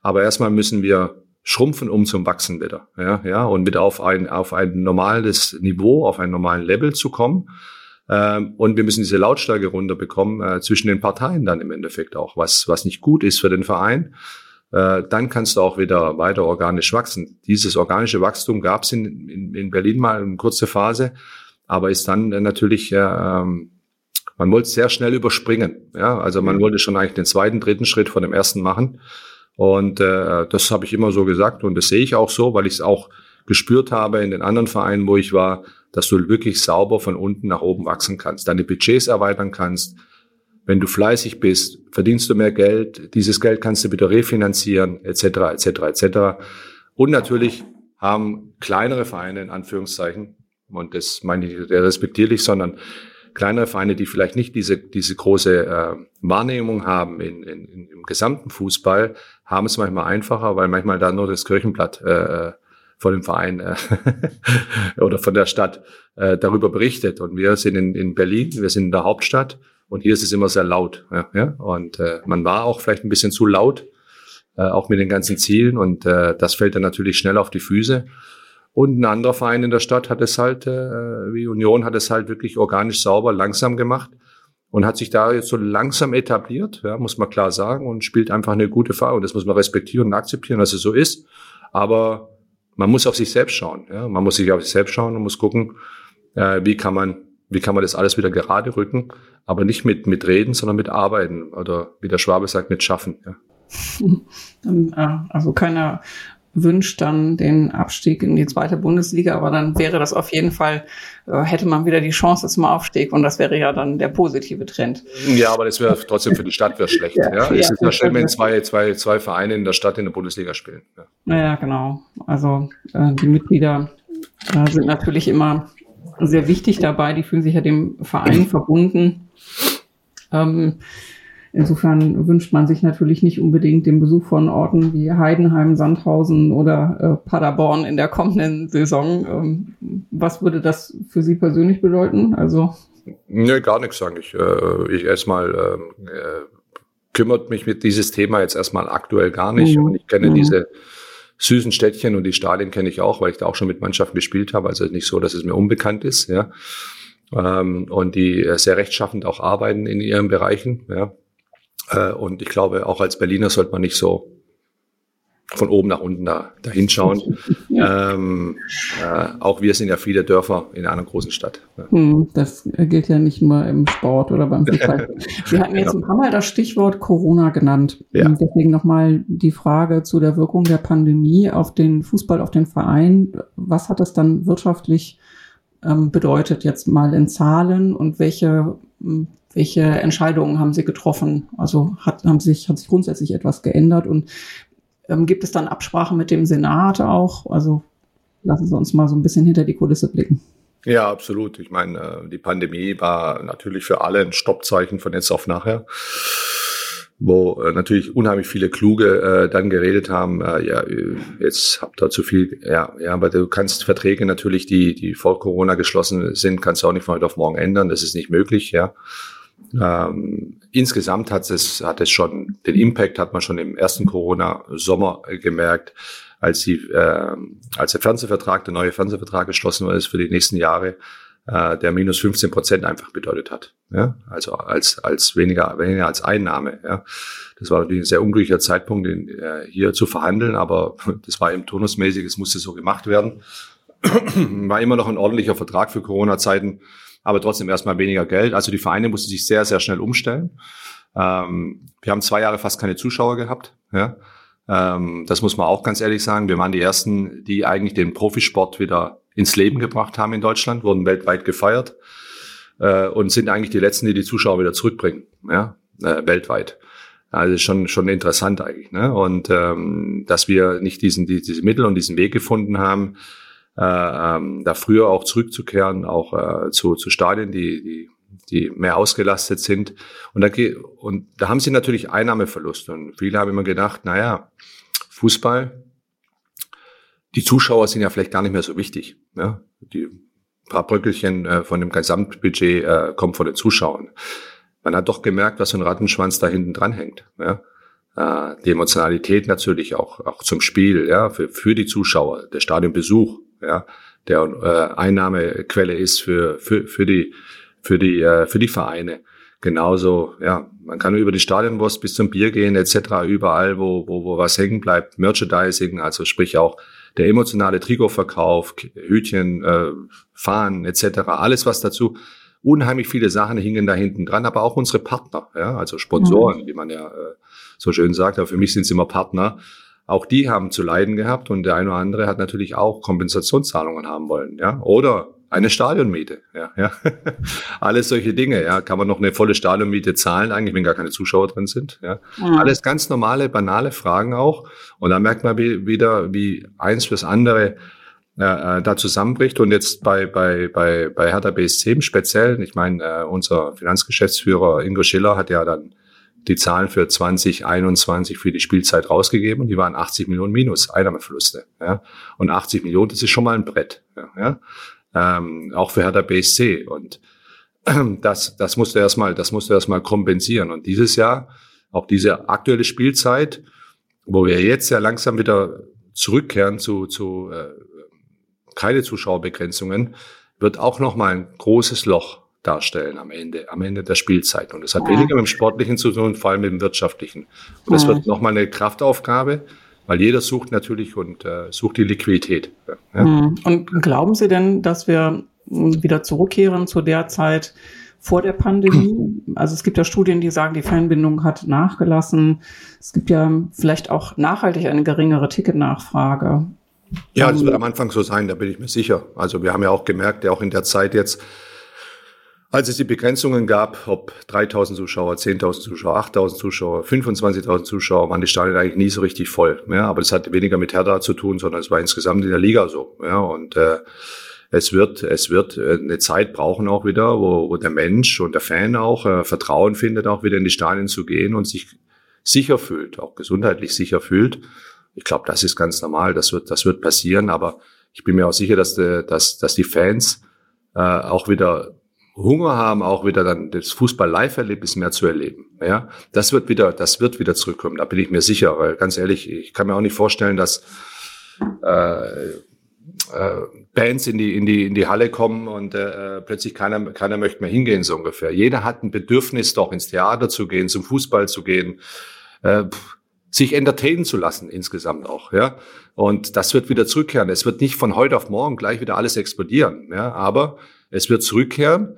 aber erstmal müssen wir schrumpfen, um zum Wachsen wieder, ja, ja, und wieder auf ein auf ein normales Niveau, auf ein normalen Level zu kommen. Ähm, und wir müssen diese Lautstärke runterbekommen äh, zwischen den Parteien dann im Endeffekt auch, was, was nicht gut ist für den Verein. Äh, dann kannst du auch wieder weiter organisch wachsen. Dieses organische Wachstum gab es in, in, in Berlin mal eine kurze Phase, aber ist dann äh, natürlich, ähm, man wollte sehr schnell überspringen. Ja? Also man wollte schon eigentlich den zweiten, dritten Schritt von dem ersten machen. Und äh, das habe ich immer so gesagt und das sehe ich auch so, weil ich es auch gespürt habe in den anderen Vereinen, wo ich war, dass du wirklich sauber von unten nach oben wachsen kannst, deine Budgets erweitern kannst. Wenn du fleißig bist, verdienst du mehr Geld. Dieses Geld kannst du wieder refinanzieren, etc., etc., etc. Und natürlich haben kleinere Vereine in Anführungszeichen, und das meine ich respektierlich, sondern kleinere Vereine, die vielleicht nicht diese, diese große äh, Wahrnehmung haben in, in, im gesamten Fußball, haben es manchmal einfacher, weil manchmal da nur das Kirchenblatt äh, von dem Verein äh, oder von der Stadt äh, darüber berichtet. Und wir sind in, in Berlin, wir sind in der Hauptstadt und hier ist es immer sehr laut. Ja, ja? Und äh, man war auch vielleicht ein bisschen zu laut, äh, auch mit den ganzen Zielen. Und äh, das fällt dann natürlich schnell auf die Füße. Und ein anderer Verein in der Stadt hat es halt, äh, wie Union, hat es halt wirklich organisch sauber, langsam gemacht und hat sich da jetzt so langsam etabliert, ja, muss man klar sagen, und spielt einfach eine gute Fahrt. Und das muss man respektieren und akzeptieren, dass es so ist. Aber man muss auf sich selbst schauen. Ja? Man muss sich auf sich selbst schauen und muss gucken, äh, wie kann man, wie kann man das alles wieder gerade rücken, aber nicht mit, mit Reden, sondern mit Arbeiten oder wie der Schwabe sagt, mit Schaffen. Ja? Äh, also keiner wünscht dann den Abstieg in die zweite Bundesliga, aber dann wäre das auf jeden Fall, äh, hätte man wieder die Chance zum Aufstieg und das wäre ja dann der positive Trend. Ja, aber das wäre trotzdem für die Stadt wäre schlecht. ja, ja. Es ist ja schön, wenn zwei, zwei, zwei Vereine in der Stadt in der Bundesliga spielen. Ja, ja genau. Also äh, die Mitglieder äh, sind natürlich immer sehr wichtig dabei, die fühlen sich ja dem Verein verbunden. Ähm, Insofern wünscht man sich natürlich nicht unbedingt den Besuch von Orten wie Heidenheim, Sandhausen oder äh, Paderborn in der kommenden Saison. Ähm, was würde das für Sie persönlich bedeuten? Also Nee, gar nichts eigentlich. Äh, ich erstmal ähm, äh, kümmert mich mit dieses Thema jetzt erstmal aktuell gar nicht. Mhm. Und ich kenne mhm. diese süßen Städtchen und die Stadien kenne ich auch, weil ich da auch schon mit Mannschaften gespielt habe. Also nicht so, dass es mir unbekannt ist, ja. Ähm, und die sehr rechtschaffend auch arbeiten in ihren Bereichen, ja. Äh, und ich glaube, auch als Berliner sollte man nicht so von oben nach unten da, da hinschauen. Ja. Ähm, äh, auch wir sind ja viele Dörfer in einer großen Stadt. Hm, das gilt ja nicht nur im Sport oder beim Fußball. Sie hatten jetzt genau. ein paar Mal das Stichwort Corona genannt. Ja. Deswegen nochmal die Frage zu der Wirkung der Pandemie auf den Fußball, auf den Verein. Was hat das dann wirtschaftlich ähm, bedeutet, jetzt mal in Zahlen und welche welche Entscheidungen haben Sie getroffen? Also hat, haben sich, hat sich grundsätzlich etwas geändert und ähm, gibt es dann Absprache mit dem Senat auch? Also lassen Sie uns mal so ein bisschen hinter die Kulisse blicken. Ja, absolut. Ich meine, äh, die Pandemie war natürlich für alle ein Stoppzeichen von jetzt auf nachher wo äh, natürlich unheimlich viele Kluge äh, dann geredet haben, äh, ja, jetzt habt ihr zu viel, ja, ja, aber du kannst Verträge natürlich, die, die vor Corona geschlossen sind, kannst du auch nicht von heute auf morgen ändern, das ist nicht möglich, ja. Ähm, insgesamt hat es, hat es schon, den Impact hat man schon im ersten Corona-Sommer gemerkt, als die, äh, als der Fernsehvertrag, der neue Fernsehvertrag geschlossen wurde für die nächsten Jahre, äh, der minus 15 Prozent einfach bedeutet hat. Ja? Also als, als weniger, weniger als Einnahme. Ja? Das war natürlich ein sehr unglücklicher Zeitpunkt, in, äh, hier zu verhandeln, aber das war eben turnusmäßig, es musste so gemacht werden. war immer noch ein ordentlicher Vertrag für Corona-Zeiten aber trotzdem erstmal weniger Geld. Also die Vereine mussten sich sehr, sehr schnell umstellen. Ähm, wir haben zwei Jahre fast keine Zuschauer gehabt. Ja? Ähm, das muss man auch ganz ehrlich sagen. Wir waren die ersten, die eigentlich den Profisport wieder ins Leben gebracht haben in Deutschland, wurden weltweit gefeiert äh, und sind eigentlich die letzten, die die Zuschauer wieder zurückbringen, ja, äh, weltweit. Also schon schon interessant eigentlich, ne? Und ähm, dass wir nicht diesen die, diese Mittel und diesen Weg gefunden haben, äh, ähm, da früher auch zurückzukehren, auch äh, zu, zu Stadien, die die die mehr ausgelastet sind. Und da, und da haben sie natürlich Einnahmeverluste. Und viele haben immer gedacht, naja, Fußball, die Zuschauer sind ja vielleicht gar nicht mehr so wichtig. Ja? Die paar Bröckelchen äh, von dem Gesamtbudget äh, kommen von den Zuschauern. Man hat doch gemerkt, was so ein Rattenschwanz da hinten dran hängt. Ja? Äh, die Emotionalität natürlich auch, auch zum Spiel, ja, für, für die Zuschauer, der Stadionbesuch, ja, der äh, Einnahmequelle ist für, für, für die für die, äh, für die Vereine. Genauso, ja, man kann über die Stadionwurst bis zum Bier gehen, etc., überall, wo, wo, wo was hängen bleibt, Merchandising, also sprich auch der emotionale Trikotverkauf, Hütchen, äh, Fahnen, etc., alles was dazu. Unheimlich viele Sachen hingen da hinten dran, aber auch unsere Partner, ja, also Sponsoren, mhm. wie man ja äh, so schön sagt, aber für mich sind es immer Partner. Auch die haben zu leiden gehabt und der eine oder andere hat natürlich auch Kompensationszahlungen haben wollen, ja, oder eine Stadionmiete, ja, ja. Alles solche Dinge, ja. Kann man noch eine volle Stadionmiete zahlen, eigentlich, wenn gar keine Zuschauer drin sind, ja. Mhm. Alles ganz normale, banale Fragen auch. Und da merkt man wieder, wie eins fürs andere äh, da zusammenbricht. Und jetzt bei, bei, bei, bei Hertha BSC im Speziellen, ich meine, äh, unser Finanzgeschäftsführer Ingo Schiller hat ja dann die Zahlen für 2021 für die Spielzeit rausgegeben und die waren 80 Millionen minus Einnahmeverluste. Ja. Und 80 Millionen, das ist schon mal ein Brett. Ja. Ähm, auch für Hertha BSC. Und das, das musste erstmal, das musste erstmal kompensieren. Und dieses Jahr, auch diese aktuelle Spielzeit, wo wir jetzt ja langsam wieder zurückkehren zu, zu äh, keine Zuschauerbegrenzungen, wird auch nochmal ein großes Loch darstellen am Ende, am Ende der Spielzeit. Und das hat ja. weniger mit dem Sportlichen zu tun, vor allem mit dem Wirtschaftlichen. Und das ja. wird nochmal eine Kraftaufgabe, weil jeder sucht natürlich und äh, sucht die Liquidität. Ja. Hm. Und glauben Sie denn, dass wir wieder zurückkehren zu der Zeit vor der Pandemie? Also es gibt ja Studien, die sagen, die Fanbindung hat nachgelassen. Es gibt ja vielleicht auch nachhaltig eine geringere Ticketnachfrage. Ja, das wird am Anfang so sein, da bin ich mir sicher. Also wir haben ja auch gemerkt, ja auch in der Zeit jetzt, als es die Begrenzungen gab, ob 3000 Zuschauer, 10.000 Zuschauer, 8000 Zuschauer, 25.000 Zuschauer, waren die Stadien eigentlich nie so richtig voll. Ja, aber das hat weniger mit Hertha zu tun, sondern es war insgesamt in der Liga so. Ja, und äh, es wird, es wird äh, eine Zeit brauchen auch wieder, wo, wo der Mensch und der Fan auch äh, Vertrauen findet, auch wieder in die Stadien zu gehen und sich sicher fühlt, auch gesundheitlich sicher fühlt. Ich glaube, das ist ganz normal, das wird, das wird passieren, aber ich bin mir auch sicher, dass, de, dass, dass die Fans äh, auch wieder Hunger haben, auch wieder dann das Fußball-Live-Erlebnis mehr zu erleben. Ja, das wird wieder, das wird wieder zurückkommen. Da bin ich mir sicher. Weil ganz ehrlich, ich kann mir auch nicht vorstellen, dass äh, äh, Bands in die in die in die Halle kommen und äh, plötzlich keiner keiner möchte mehr hingehen so ungefähr. Jeder hat ein Bedürfnis, doch ins Theater zu gehen, zum Fußball zu gehen. Äh, sich entertainen zu lassen insgesamt auch, ja. Und das wird wieder zurückkehren. Es wird nicht von heute auf morgen gleich wieder alles explodieren, ja. Aber es wird zurückkehren.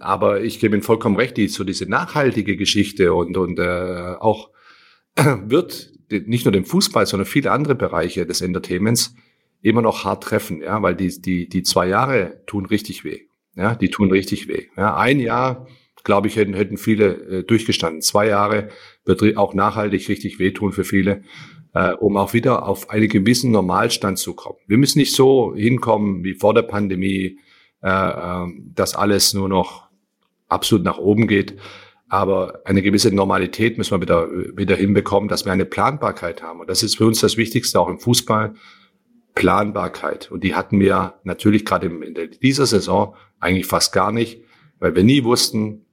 Aber ich gebe Ihnen vollkommen recht, die, so diese nachhaltige Geschichte und, und äh, auch wird nicht nur den Fußball, sondern viele andere Bereiche des Entertainments immer noch hart treffen, ja, weil die, die, die zwei Jahre tun richtig weh. Ja, die tun richtig weh. Ja, ein Jahr, glaube ich, hätten, hätten viele äh, durchgestanden. Zwei Jahre wird auch nachhaltig richtig wehtun für viele, äh, um auch wieder auf einen gewissen Normalstand zu kommen. Wir müssen nicht so hinkommen wie vor der Pandemie, dass alles nur noch absolut nach oben geht. Aber eine gewisse Normalität müssen wir wieder, wieder hinbekommen, dass wir eine Planbarkeit haben. Und das ist für uns das Wichtigste auch im Fußball. Planbarkeit. Und die hatten wir natürlich gerade in dieser Saison eigentlich fast gar nicht, weil wir nie wussten,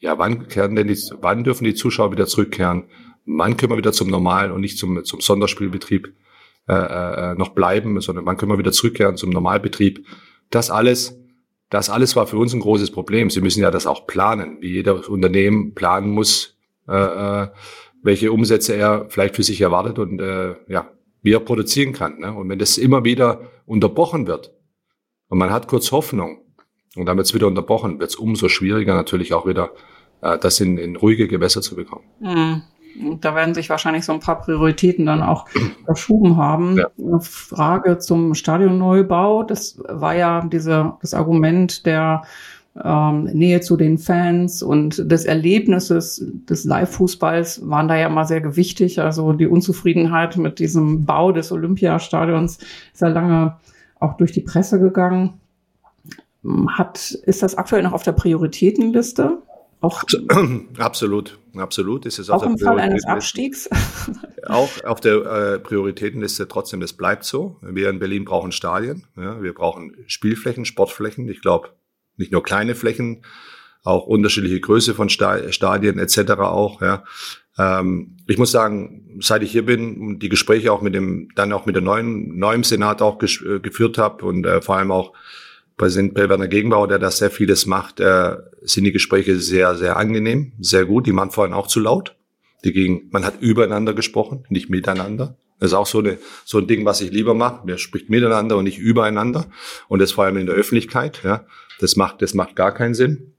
ja, wann kehren denn die, wann dürfen die Zuschauer wieder zurückkehren? Wann können wir wieder zum normalen und nicht zum, zum Sonderspielbetrieb äh, äh, noch bleiben, sondern wann können wir wieder zurückkehren zum Normalbetrieb? Das alles, das alles war für uns ein großes Problem. Sie müssen ja das auch planen, wie jeder Unternehmen planen muss, äh, äh, welche Umsätze er vielleicht für sich erwartet und äh, ja, wie er produzieren kann. Ne? Und wenn das immer wieder unterbrochen wird und man hat kurz Hoffnung und dann wird es wieder unterbrochen, wird es umso schwieriger natürlich auch wieder, äh, das in, in ruhige Gewässer zu bekommen. Mhm. Da werden sich wahrscheinlich so ein paar Prioritäten dann auch verschoben haben. Ja. Eine Frage zum Stadionneubau. Das war ja diese, das Argument der ähm, Nähe zu den Fans und des Erlebnisses des Live-Fußballs waren da ja immer sehr gewichtig. Also die Unzufriedenheit mit diesem Bau des Olympiastadions ist ja lange auch durch die Presse gegangen. Hat, ist das aktuell noch auf der Prioritätenliste? Auch, absolut, absolut. Ist es auch im Fall eines Abstiegs? Auch auf der äh, Prioritätenliste trotzdem, das bleibt so. Wir in Berlin brauchen Stadien, ja, wir brauchen Spielflächen, Sportflächen. Ich glaube, nicht nur kleine Flächen, auch unterschiedliche Größe von Stadien etc. auch. Ja. Ähm, ich muss sagen, seit ich hier bin und die Gespräche auch mit dem, dann auch mit der neuen, neuen Senat auch äh, geführt habe und äh, vor allem auch Präsident Werner Gegenbauer, der das sehr vieles macht, äh, sind die Gespräche sehr, sehr angenehm, sehr gut. Die waren vorhin auch zu laut. Die gingen, man hat übereinander gesprochen, nicht miteinander. Das ist auch so, eine, so ein Ding, was ich lieber mache. Man spricht miteinander und nicht übereinander. Und das vor allem in der Öffentlichkeit. Ja. Das macht, das macht gar keinen Sinn.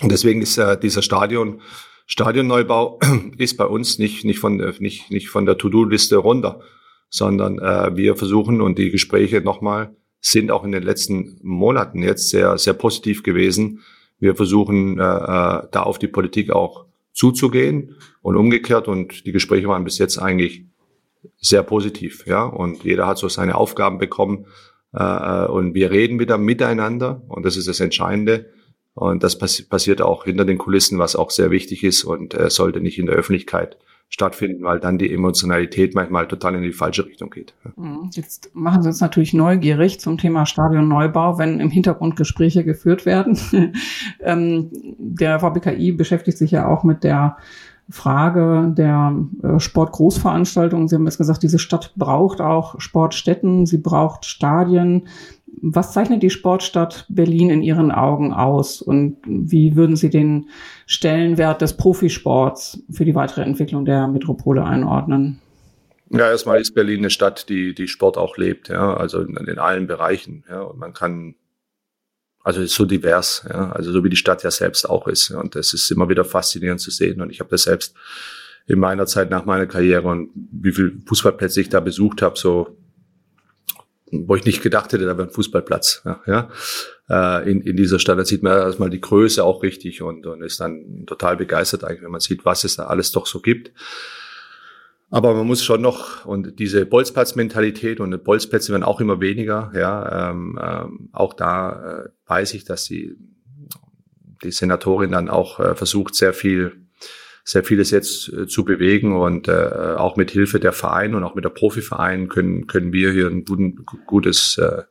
Und deswegen ist äh, dieser Stadion, Stadionneubau ist bei uns nicht, nicht von, nicht, nicht von der To-Do-Liste runter, sondern äh, wir versuchen und die Gespräche nochmal sind auch in den letzten Monaten jetzt sehr, sehr positiv gewesen. Wir versuchen äh, äh da auf die Politik auch zuzugehen und umgekehrt und die Gespräche waren bis jetzt eigentlich sehr positiv, ja. Und jeder hat so seine Aufgaben bekommen äh, äh, und wir reden wieder miteinander und das ist das Entscheidende. Und das passi passiert auch hinter den Kulissen, was auch sehr wichtig ist und äh, sollte nicht in der Öffentlichkeit stattfinden, weil dann die Emotionalität manchmal total in die falsche Richtung geht. Mhm. Jetzt machen Sie uns natürlich neugierig zum Thema Stadionneubau, wenn im Hintergrund Gespräche geführt werden. ähm, der VBKI beschäftigt sich ja auch mit der Frage der äh, Sportgroßveranstaltungen. Sie haben jetzt gesagt, diese Stadt braucht auch Sportstätten, sie braucht Stadien. Was zeichnet die Sportstadt Berlin in Ihren Augen aus und wie würden Sie den Stellenwert des Profisports für die weitere Entwicklung der Metropole einordnen? Ja, erstmal ist Berlin eine Stadt, die, die Sport auch lebt, ja, also in, in allen Bereichen, ja, und man kann also ist so divers, ja, also so wie die Stadt ja selbst auch ist. Und das ist immer wieder faszinierend zu sehen. Und ich habe das selbst in meiner Zeit nach meiner Karriere und wie viel Fußballplätze ich da besucht habe, so wo ich nicht gedacht hätte, da wäre ein Fußballplatz. Ja, ja. Äh, in, in dieser Stadt, da sieht man erstmal die Größe auch richtig und, und ist dann total begeistert eigentlich, wenn man sieht, was es da alles doch so gibt. Aber man muss schon noch, und diese Bolzplatzmentalität und Bolzplätze werden auch immer weniger, ja, ähm, ähm, auch da äh, weiß ich, dass die, die Senatorin dann auch äh, versucht, sehr viel, sehr vieles jetzt äh, zu bewegen und äh, auch mit Hilfe der Vereine und auch mit der Profiverein können, können wir hier ein guten, gutes, äh,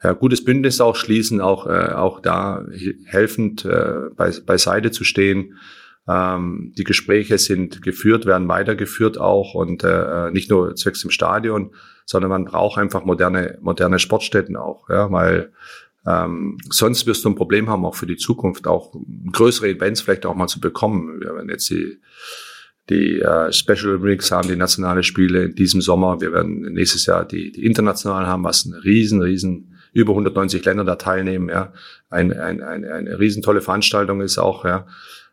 ja, gutes Bündnis auch schließen, auch, äh, auch da helfend äh, bei, beiseite zu stehen. Ähm, die Gespräche sind geführt, werden weitergeführt auch und äh, nicht nur zwecks im Stadion, sondern man braucht einfach moderne, moderne Sportstätten auch, ja, weil ähm, sonst wirst du ein Problem haben, auch für die Zukunft, auch größere Events vielleicht auch mal zu bekommen. Wir werden jetzt die, die äh, Special Olympics haben, die nationale Spiele in diesem Sommer. Wir werden nächstes Jahr die, die internationalen haben, was eine riesen, riesen, über 190 Länder da teilnehmen, ja. Ein, ein, ein, eine riesen tolle Veranstaltung ist auch, ja.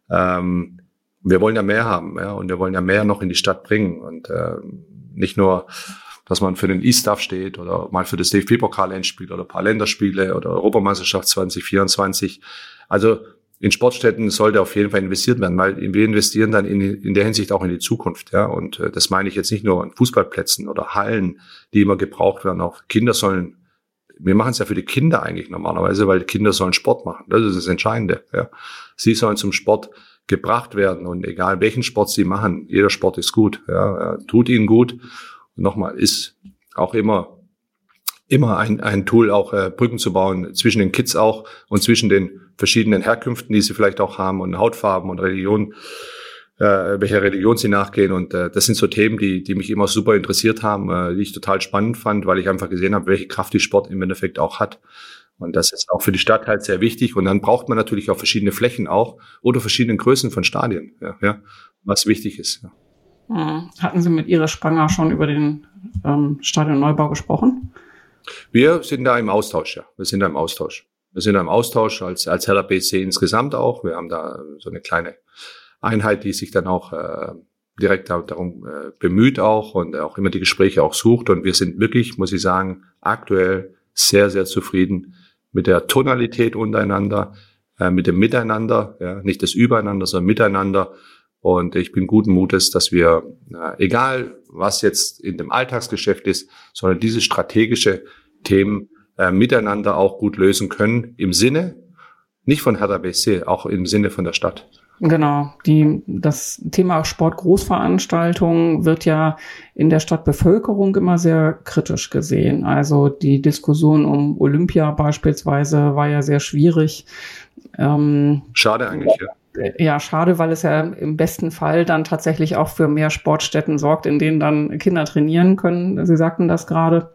Ähm, wir wollen ja mehr haben, ja, und wir wollen ja mehr noch in die Stadt bringen und äh, nicht nur, dass man für den E-Staff steht oder mal für das DFB-Pokal spielt oder ein paar Länderspiele oder Europameisterschaft 2024. Also in Sportstätten sollte auf jeden Fall investiert werden, weil wir investieren dann in, in der Hinsicht auch in die Zukunft, ja. Und äh, das meine ich jetzt nicht nur an Fußballplätzen oder Hallen, die immer gebraucht werden. Auch Kinder sollen wir machen es ja für die Kinder eigentlich normalerweise, weil Kinder sollen Sport machen. Das ist das Entscheidende. Ja. Sie sollen zum Sport gebracht werden und egal welchen Sport sie machen, jeder Sport ist gut. Ja, tut ihnen gut. Nochmal, ist auch immer immer ein, ein Tool, auch äh, Brücken zu bauen zwischen den Kids auch und zwischen den verschiedenen Herkünften, die sie vielleicht auch haben und Hautfarben und Religion äh, welcher Religion sie nachgehen. Und äh, das sind so Themen, die, die mich immer super interessiert haben, äh, die ich total spannend fand, weil ich einfach gesehen habe, welche Kraft die Sport im Endeffekt auch hat. Und das ist auch für die Stadt halt sehr wichtig. Und dann braucht man natürlich auch verschiedene Flächen auch oder verschiedene Größen von Stadien, ja, ja, was wichtig ist. Ja. Hm. Hatten Sie mit Ihrer Spranger schon über den ähm, Stadionneubau gesprochen? Wir sind da im Austausch, ja. Wir sind da im Austausch. Wir sind da im Austausch als, als Heller BC insgesamt auch. Wir haben da so eine kleine Einheit, die sich dann auch äh, direkt darum äh, bemüht auch und auch immer die Gespräche auch sucht. Und wir sind wirklich, muss ich sagen, aktuell sehr, sehr zufrieden mit der Tonalität untereinander, äh, mit dem Miteinander, ja, nicht das Übereinander, sondern Miteinander. Und ich bin guten Mutes, dass wir, egal was jetzt in dem Alltagsgeschäft ist, sondern diese strategische Themen äh, miteinander auch gut lösen können, im Sinne, nicht von Hertha BSC, auch im Sinne von der Stadt. Genau, die, das Thema Sportgroßveranstaltungen wird ja in der Stadtbevölkerung immer sehr kritisch gesehen. Also die Diskussion um Olympia beispielsweise war ja sehr schwierig. Ähm, Schade eigentlich, ja. Ja, schade, weil es ja im besten Fall dann tatsächlich auch für mehr Sportstätten sorgt, in denen dann Kinder trainieren können. Sie sagten das gerade.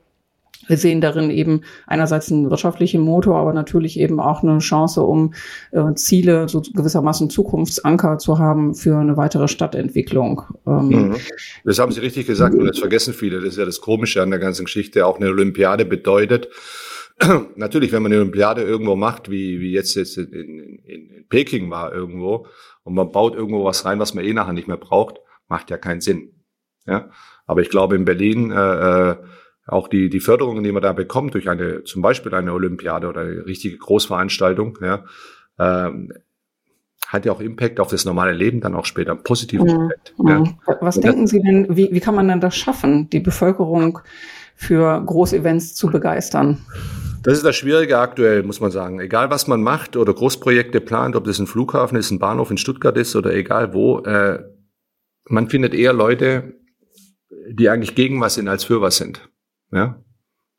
Wir sehen darin eben einerseits einen wirtschaftlichen Motor, aber natürlich eben auch eine Chance, um äh, Ziele, so gewissermaßen Zukunftsanker zu haben für eine weitere Stadtentwicklung. Ähm, mhm. Das haben Sie richtig gesagt und das vergessen viele. Das ist ja das Komische an der ganzen Geschichte. Auch eine Olympiade bedeutet, natürlich, wenn man eine Olympiade irgendwo macht, wie, wie jetzt, jetzt in, in, in Peking war irgendwo, und man baut irgendwo was rein, was man eh nachher nicht mehr braucht, macht ja keinen Sinn. Ja, aber ich glaube in Berlin äh, äh auch die, die Förderungen, die man da bekommt durch eine, zum Beispiel eine Olympiade oder eine richtige Großveranstaltung, ja, ähm, hat ja auch Impact auf das normale Leben dann auch später, einen positiven mhm. Impact. Ja. Mhm. Was Und denken Sie denn, wie, wie kann man denn das schaffen, die Bevölkerung für Großevents zu begeistern? Das ist das Schwierige aktuell, muss man sagen. Egal was man macht oder Großprojekte plant, ob das ein Flughafen ist, ein Bahnhof in Stuttgart ist oder egal wo, äh, man findet eher Leute, die eigentlich gegen was sind als für was sind. Ja?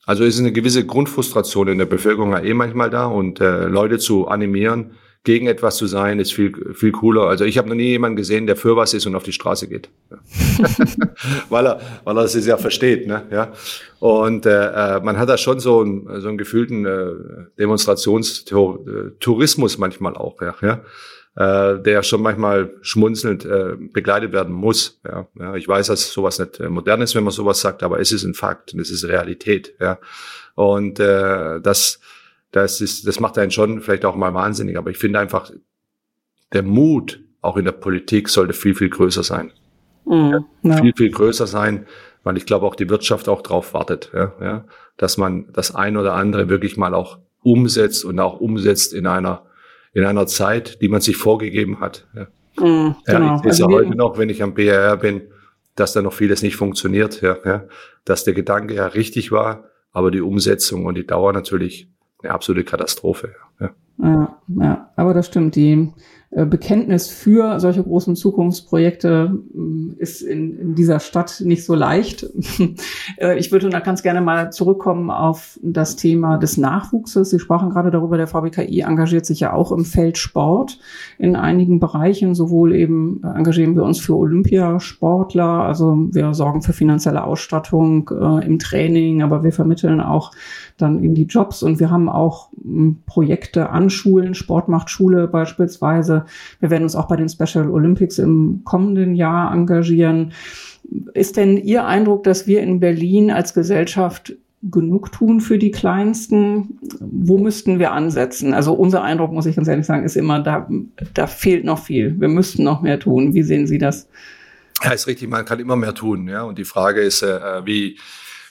Also ist eine gewisse Grundfrustration in der Bevölkerung ja eh manchmal da und äh, Leute zu animieren, gegen etwas zu sein, ist viel, viel cooler. Also ich habe noch nie jemanden gesehen, der für was ist und auf die Straße geht. Weil, er, weil er es ja versteht. Ne? Ja? Und äh, äh man hat da schon so, ein, so einen gefühlten äh, Demonstrationstourismus manchmal auch. Ja? ja? äh, der schon manchmal schmunzelnd äh, begleitet werden muss. Ja, ja, ich weiß, dass sowas nicht äh, modern ist, wenn man sowas sagt, aber es ist ein Fakt und es ist Realität. Ja, und äh, das, das ist, das macht einen schon vielleicht auch mal wahnsinnig. Aber ich finde einfach, der Mut auch in der Politik sollte viel viel größer sein. Mhm, ja. Viel viel größer sein, weil ich glaube auch die Wirtschaft auch drauf wartet, ja, ja, dass man das ein oder andere wirklich mal auch umsetzt und auch umsetzt in einer in einer Zeit, die man sich vorgegeben hat. Ja. Mhm, genau. ja, ich sehe also ja heute noch, wenn ich am BRR bin, dass da noch vieles nicht funktioniert, ja, ja, dass der Gedanke ja richtig war, aber die Umsetzung und die Dauer natürlich eine absolute Katastrophe. Ja, ja, ja aber das stimmt. Die Bekenntnis für solche großen Zukunftsprojekte mm, ist in, in dieser Stadt nicht so leicht. Äh, ich würde da ganz gerne mal zurückkommen auf das Thema des Nachwuchses. Sie sprachen gerade darüber, der VBKI engagiert sich ja auch im Feld Sport in einigen Bereichen. Sowohl eben äh, engagieren wir uns für Olympiasportler, also wir sorgen für finanzielle Ausstattung äh, im Training, aber wir vermitteln auch dann in die Jobs und wir haben auch mm, Projekte an Schulen, Sport macht Schule beispielsweise wir werden uns auch bei den Special Olympics im kommenden Jahr engagieren. Ist denn Ihr Eindruck, dass wir in Berlin als Gesellschaft genug tun für die Kleinsten? Wo müssten wir ansetzen? Also unser Eindruck, muss ich ganz ehrlich sagen, ist immer, da, da fehlt noch viel. Wir müssten noch mehr tun. Wie sehen Sie das? Ja, ist richtig. Man kann immer mehr tun. Ja, und die Frage ist, äh, wie,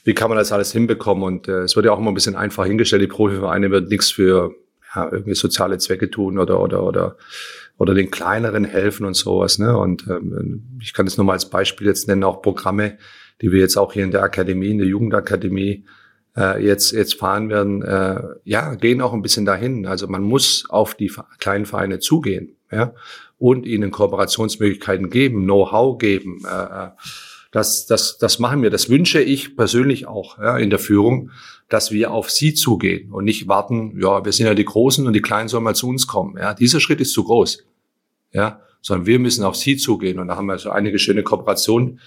wie kann man das alles hinbekommen? Und äh, es wird ja auch immer ein bisschen einfach hingestellt. Die Profivereine wird nichts für ja, irgendwie soziale Zwecke tun oder oder oder oder den kleineren helfen und sowas. Ne? Und ähm, ich kann es nur mal als Beispiel jetzt nennen, auch Programme, die wir jetzt auch hier in der Akademie, in der Jugendakademie äh, jetzt jetzt fahren werden, äh, ja, gehen auch ein bisschen dahin. Also man muss auf die kleinen Vereine zugehen, ja, und ihnen Kooperationsmöglichkeiten geben, Know-how geben. Äh, äh das, das, das machen wir. Das wünsche ich persönlich auch ja, in der Führung, dass wir auf sie zugehen und nicht warten, ja, wir sind ja die Großen und die Kleinen sollen mal zu uns kommen. Ja, dieser Schritt ist zu groß. Ja, sondern wir müssen auf sie zugehen. Und da haben wir so einige schöne Kooperationen,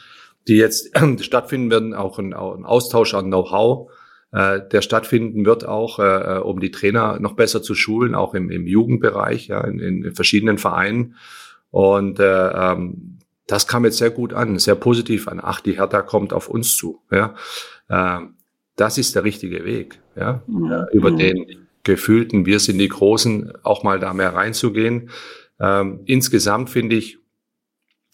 die jetzt stattfinden werden, auch ein, auch ein Austausch an Know-how, äh, der stattfinden wird auch, äh, äh, um die Trainer noch besser zu schulen, auch im, im Jugendbereich, ja, in, in verschiedenen Vereinen. Und äh, ähm, das kam jetzt sehr gut an, sehr positiv an. Ach, die Hertha kommt auf uns zu. Ja, äh, das ist der richtige Weg. Ja, ja über den gefühlten, wir sind die Großen, auch mal da mehr reinzugehen. Ähm, insgesamt finde ich,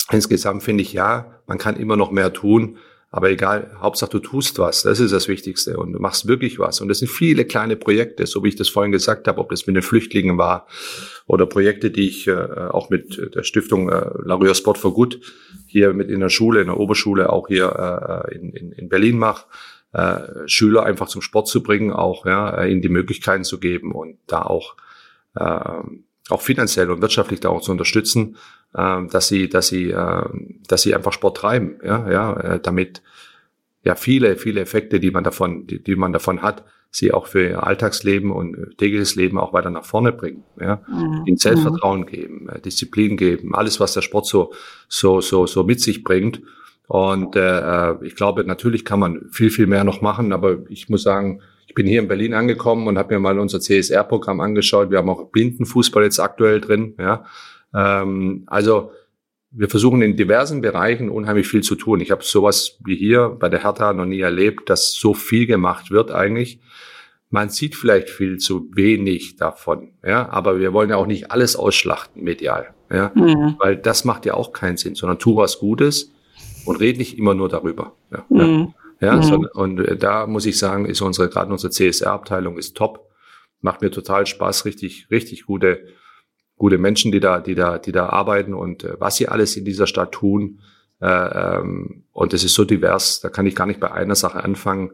insgesamt finde ich ja, man kann immer noch mehr tun. Aber egal, Hauptsache du tust was, das ist das Wichtigste und du machst wirklich was. Und das sind viele kleine Projekte, so wie ich das vorhin gesagt habe, ob das mit den Flüchtlingen war oder Projekte, die ich äh, auch mit der Stiftung äh, Laria Sport for Good hier mit in der Schule, in der Oberschule, auch hier äh, in, in, in Berlin mache. Äh, Schüler einfach zum Sport zu bringen, auch ja, ihnen die Möglichkeiten zu geben und da auch äh, auch finanziell und wirtschaftlich da auch zu unterstützen, äh, dass sie, dass sie, äh, dass sie einfach Sport treiben, ja, ja, äh, damit ja viele, viele Effekte, die man davon, die, die man davon hat, sie auch für ihr Alltagsleben und tägliches Leben auch weiter nach vorne bringen, ja, mhm. ihnen Selbstvertrauen mhm. geben, äh, Disziplin geben, alles, was der Sport so, so, so, so mit sich bringt. Und äh, äh ich glaube, natürlich kann man viel, viel mehr noch machen, aber ich muss sagen, bin hier in Berlin angekommen und habe mir mal unser CSR-Programm angeschaut. Wir haben auch Blindenfußball jetzt aktuell drin. Ja. Ähm, also wir versuchen in diversen Bereichen unheimlich viel zu tun. Ich habe sowas wie hier bei der Hertha noch nie erlebt, dass so viel gemacht wird eigentlich. Man sieht vielleicht viel zu wenig davon, ja, aber wir wollen ja auch nicht alles ausschlachten medial, ja, mhm. weil das macht ja auch keinen Sinn, sondern tu was Gutes und red nicht immer nur darüber. Ja, mhm. ja. Ja, mhm. so, und äh, da muss ich sagen, ist unsere, gerade unsere CSR-Abteilung ist top. Macht mir total Spaß, richtig, richtig gute, gute Menschen, die da, die da, die da arbeiten und äh, was sie alles in dieser Stadt tun. Äh, ähm, und es ist so divers, da kann ich gar nicht bei einer Sache anfangen.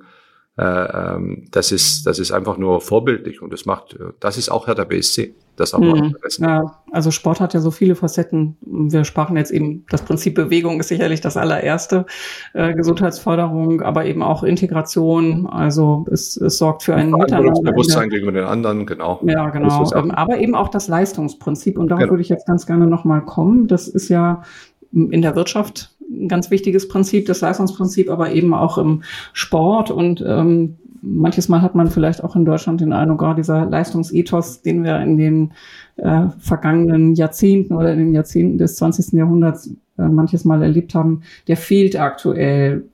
Äh, ähm, das ist, das ist einfach nur vorbildlich und das macht, das ist auch Hertha BSC. Das auch mhm. ja, also Sport hat ja so viele Facetten. Wir sprachen jetzt eben, das Prinzip Bewegung ist sicherlich das allererste, äh, Gesundheitsförderung, aber eben auch Integration. Also es, es sorgt für ein Miteinander. Bewusstsein gegenüber den anderen, genau. Ja, genau. Aber eben auch das Leistungsprinzip. Und darauf genau. würde ich jetzt ganz gerne nochmal kommen. Das ist ja in der Wirtschaft ein ganz wichtiges Prinzip, das Leistungsprinzip, aber eben auch im Sport. Und ähm, manches Mal hat man vielleicht auch in Deutschland den Eindruck, gerade dieser Leistungsethos, den wir in den äh, vergangenen Jahrzehnten oder in den Jahrzehnten des 20. Jahrhunderts äh, manches Mal erlebt haben, der fehlt aktuell.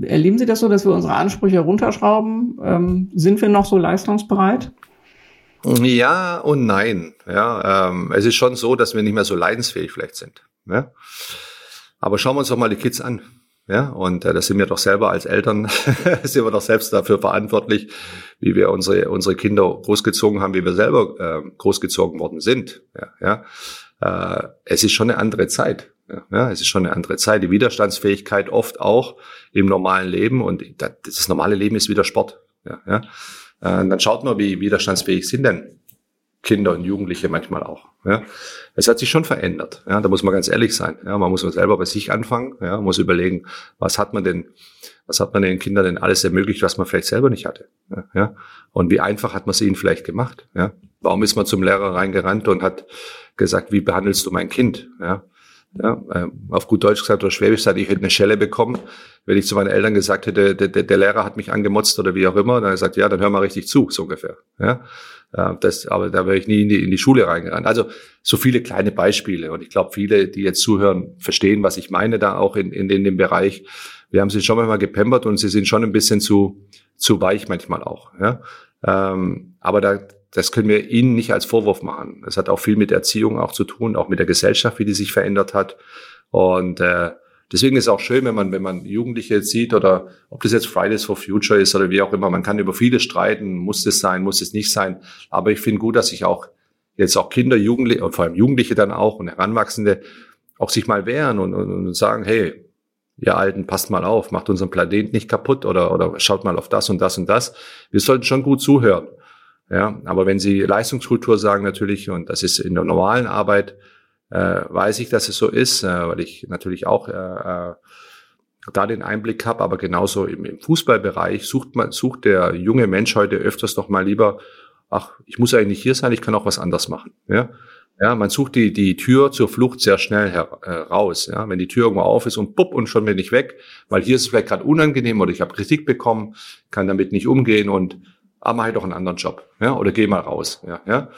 Erleben Sie das so, dass wir unsere Ansprüche runterschrauben? Ähm, sind wir noch so leistungsbereit? Ja und nein. Ja, ähm, es ist schon so, dass wir nicht mehr so leidensfähig vielleicht sind. Ja? Aber schauen wir uns doch mal die Kids an. Ja, und äh, das sind wir doch selber als Eltern, sind wir doch selbst dafür verantwortlich, wie wir unsere, unsere Kinder großgezogen haben, wie wir selber äh, großgezogen worden sind. Ja, ja. Äh, es ist schon eine andere Zeit. Ja, es ist schon eine andere Zeit. Die Widerstandsfähigkeit oft auch im normalen Leben und das, das normale Leben ist wieder Sport. Ja, ja. Äh, dann schaut mal, wie widerstandsfähig sind denn Kinder und Jugendliche manchmal auch. Ja. Es hat sich schon verändert. Ja, da muss man ganz ehrlich sein. Ja, man muss selber bei sich anfangen. Ja, muss überlegen, was hat man denn, was hat man den Kindern denn alles ermöglicht, was man vielleicht selber nicht hatte. Ja. Und wie einfach hat man es ihnen vielleicht gemacht. Ja. Warum ist man zum Lehrer reingerannt und hat gesagt, wie behandelst du mein Kind? Ja. Ja, äh, auf gut Deutsch gesagt oder Schwäbisch gesagt, ich hätte eine Schelle bekommen, wenn ich zu meinen Eltern gesagt hätte, der, der, der Lehrer hat mich angemotzt oder wie auch immer, dann hat er gesagt, ja, dann hör mal richtig zu, so ungefähr. Ja, äh, das, aber da wäre ich nie in die, in die Schule reingerannt. Also so viele kleine Beispiele und ich glaube, viele, die jetzt zuhören, verstehen, was ich meine da auch in, in, in dem Bereich. Wir haben sie schon manchmal gepempert und sie sind schon ein bisschen zu, zu weich manchmal auch. Ja, ähm, aber da das können wir ihnen nicht als Vorwurf machen. Es hat auch viel mit Erziehung auch zu tun, auch mit der Gesellschaft, wie die sich verändert hat. Und äh, deswegen ist es auch schön, wenn man, wenn man Jugendliche jetzt sieht oder ob das jetzt Fridays for Future ist oder wie auch immer, man kann über viele streiten, muss es sein, muss es nicht sein. Aber ich finde gut, dass sich auch jetzt auch Kinder, Jugendliche und vor allem Jugendliche dann auch und Heranwachsende auch sich mal wehren und, und, und sagen, hey, ihr Alten, passt mal auf, macht unseren Planeten nicht kaputt oder, oder schaut mal auf das und das und das. Wir sollten schon gut zuhören. Ja, aber wenn Sie Leistungskultur sagen natürlich, und das ist in der normalen Arbeit, äh, weiß ich, dass es so ist, äh, weil ich natürlich auch äh, äh, da den Einblick habe, aber genauso im, im Fußballbereich sucht man, sucht der junge Mensch heute öfters doch mal lieber, ach, ich muss eigentlich nicht hier sein, ich kann auch was anders machen. Ja, ja, man sucht die, die Tür zur Flucht sehr schnell heraus. Ja, wenn die Tür irgendwo auf ist und pupp und schon bin ich weg, weil hier ist es vielleicht gerade unangenehm oder ich habe Kritik bekommen, kann damit nicht umgehen und ah, mach ich doch einen anderen Job, ja, oder geh mal raus, ja, ja.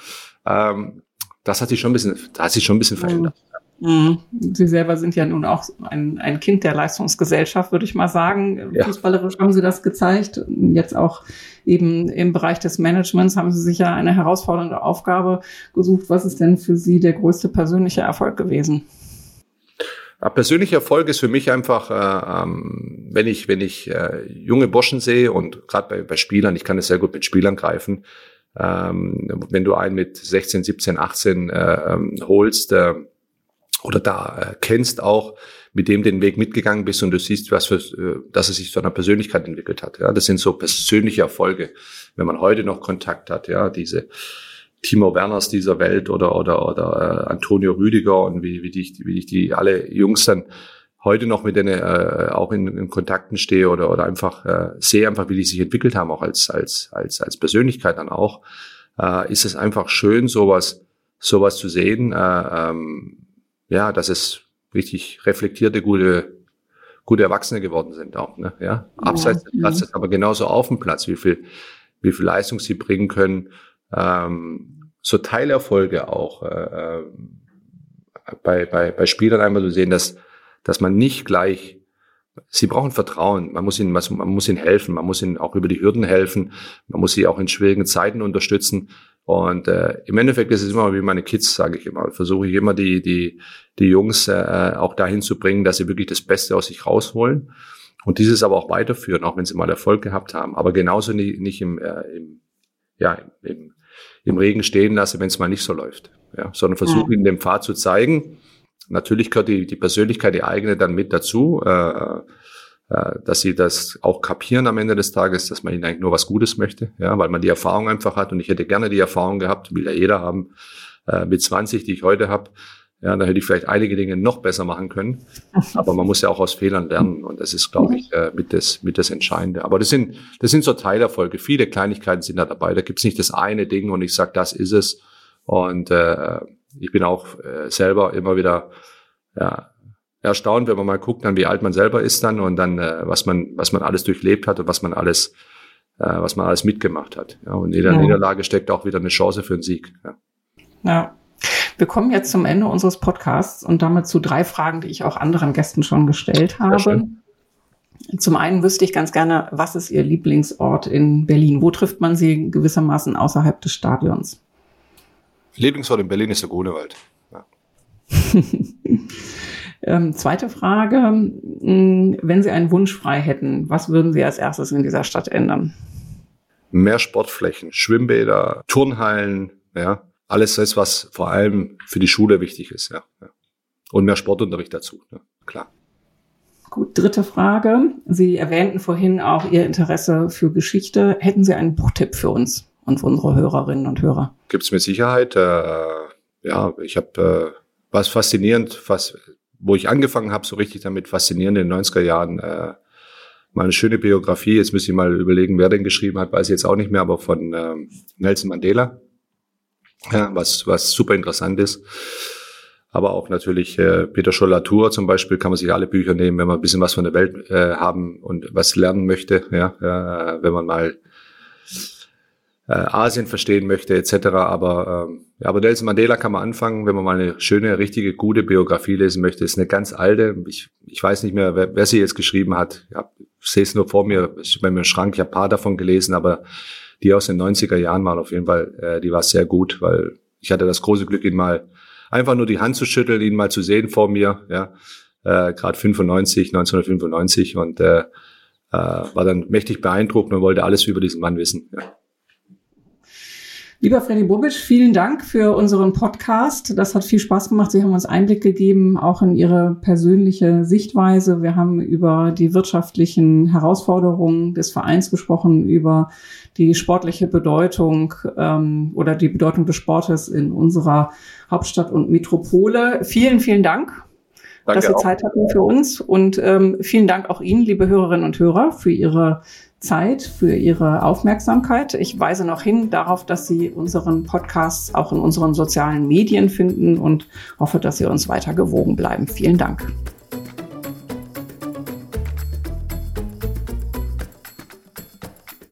Ähm, das hat sich schon ein bisschen, das hat sich schon ein bisschen verändert. Mhm. Sie selber sind ja nun auch ein, ein Kind der Leistungsgesellschaft, würde ich mal sagen. Ja. Fußballerisch haben Sie das gezeigt. Jetzt auch eben im Bereich des Managements haben Sie sich ja eine herausfordernde Aufgabe gesucht. Was ist denn für Sie der größte persönliche Erfolg gewesen? Persönlicher Erfolg ist für mich einfach, äh, ähm, wenn ich, wenn ich äh, junge Burschen sehe und gerade bei, bei Spielern, ich kann es sehr gut mit Spielern greifen, ähm, wenn du einen mit 16, 17, 18 äh, ähm, holst äh, oder da kennst auch, mit dem den Weg mitgegangen bist und du siehst, was für, dass er sich zu einer Persönlichkeit entwickelt hat. Ja, das sind so persönliche Erfolge, wenn man heute noch Kontakt hat. Ja, diese Timo Werners dieser Welt oder oder oder äh, Antonio Rüdiger und wie wie die wie ich die alle Jungs dann heute noch mit denen äh, auch in, in Kontakten stehe oder oder einfach äh, sehe einfach wie die sich entwickelt haben auch als als als als Persönlichkeit dann auch äh, ist es einfach schön sowas sowas zu sehen äh, ähm, ja dass es richtig reflektierte gute gute Erwachsene geworden sind auch ne? Ja? Abseits ja, des Platzes aber genauso auf dem Platz wie viel wie viel Leistung sie bringen können ähm, so Teilerfolge auch äh, äh, bei, bei, bei Spielern einmal zu sehen, dass, dass man nicht gleich Sie brauchen Vertrauen. Man muss ihnen, man muss ihnen helfen. Man muss ihnen auch über die Hürden helfen. Man muss sie auch in schwierigen Zeiten unterstützen. Und äh, im Endeffekt ist es immer wie meine Kids, sage ich immer. Versuche ich immer die die die Jungs äh, auch dahin zu bringen, dass sie wirklich das Beste aus sich rausholen und dieses aber auch weiterführen, auch wenn sie mal Erfolg gehabt haben. Aber genauso nicht, nicht im, äh, im ja im, im Regen stehen lasse, wenn es mal nicht so läuft. Ja, sondern versuche ja. ihnen den Pfad zu zeigen. Natürlich gehört die, die Persönlichkeit, die eigene dann mit dazu, äh, äh, dass sie das auch kapieren am Ende des Tages, dass man ihnen eigentlich nur was Gutes möchte, ja, weil man die Erfahrung einfach hat und ich hätte gerne die Erfahrung gehabt, will ja jeder haben, äh, mit 20, die ich heute habe, ja, da hätte ich vielleicht einige Dinge noch besser machen können. Aber man muss ja auch aus Fehlern lernen. Und das ist, glaube ich, äh, mit, das, mit das Entscheidende. Aber das sind, das sind so Teilerfolge. Viele Kleinigkeiten sind da dabei. Da gibt's nicht das eine Ding und ich sage, das ist es. Und äh, ich bin auch äh, selber immer wieder ja, erstaunt, wenn man mal guckt, dann wie alt man selber ist dann und dann äh, was man was man alles durchlebt hat und was man alles äh, was man alles mitgemacht hat. Ja, und in jeder ja. Niederlage steckt auch wieder eine Chance für einen Sieg. Ja. ja. Wir kommen jetzt zum Ende unseres Podcasts und damit zu drei Fragen, die ich auch anderen Gästen schon gestellt habe. Zum einen wüsste ich ganz gerne, was ist Ihr Lieblingsort in Berlin? Wo trifft man Sie gewissermaßen außerhalb des Stadions? Lieblingsort in Berlin ist der Grunewald. Ja. ähm, zweite Frage. Wenn Sie einen Wunsch frei hätten, was würden Sie als erstes in dieser Stadt ändern? Mehr Sportflächen, Schwimmbäder, Turnhallen, ja, alles das, was vor allem für die Schule wichtig ist, ja. Und mehr Sportunterricht dazu, ja, klar. Gut, dritte Frage. Sie erwähnten vorhin auch Ihr Interesse für Geschichte. Hätten Sie einen Buchtipp für uns und für unsere Hörerinnen und Hörer? Gibt's mit Sicherheit. Äh, ja, ich habe äh, was faszinierend, was, wo ich angefangen habe, so richtig damit faszinierend in den 90er Jahren. Äh, mal eine schöne Biografie. Jetzt müsste ich mal überlegen, wer den geschrieben hat, weiß ich jetzt auch nicht mehr, aber von ähm, Nelson Mandela ja, was, was super interessant ist. Aber auch natürlich äh, Peter Scholl-Latour zum Beispiel kann man sich alle Bücher nehmen, wenn man ein bisschen was von der Welt äh, haben und was lernen möchte, ja, äh, wenn man mal äh, Asien verstehen möchte etc. Aber ähm, ja, aber Nelson Mandela kann man anfangen, wenn man mal eine schöne, richtige, gute Biografie lesen möchte. Ist eine ganz alte. Ich, ich weiß nicht mehr, wer, wer sie jetzt geschrieben hat. Ja, ich sehe es nur vor mir, ist bei mir im Schrank. Ich habe ein paar davon gelesen, aber die aus den 90er Jahren waren auf jeden Fall, äh, die war sehr gut, weil ich hatte das große Glück, ihn mal einfach nur die Hand zu schütteln, ihn mal zu sehen vor mir, ja, äh, gerade 95, 1995 und äh, äh, war dann mächtig beeindruckt und wollte alles über diesen Mann wissen. Ja. Lieber Freddy Bobic, vielen Dank für unseren Podcast. Das hat viel Spaß gemacht. Sie haben uns Einblick gegeben, auch in Ihre persönliche Sichtweise. Wir haben über die wirtschaftlichen Herausforderungen des Vereins gesprochen, über die sportliche Bedeutung ähm, oder die Bedeutung des Sportes in unserer Hauptstadt und Metropole. Vielen, vielen Dank. Danke dass Sie auch. Zeit hatten für uns. Und ähm, vielen Dank auch Ihnen, liebe Hörerinnen und Hörer, für Ihre Zeit, für Ihre Aufmerksamkeit. Ich weise noch hin darauf, dass Sie unseren Podcast auch in unseren sozialen Medien finden und hoffe, dass Sie uns weiter gewogen bleiben. Vielen Dank.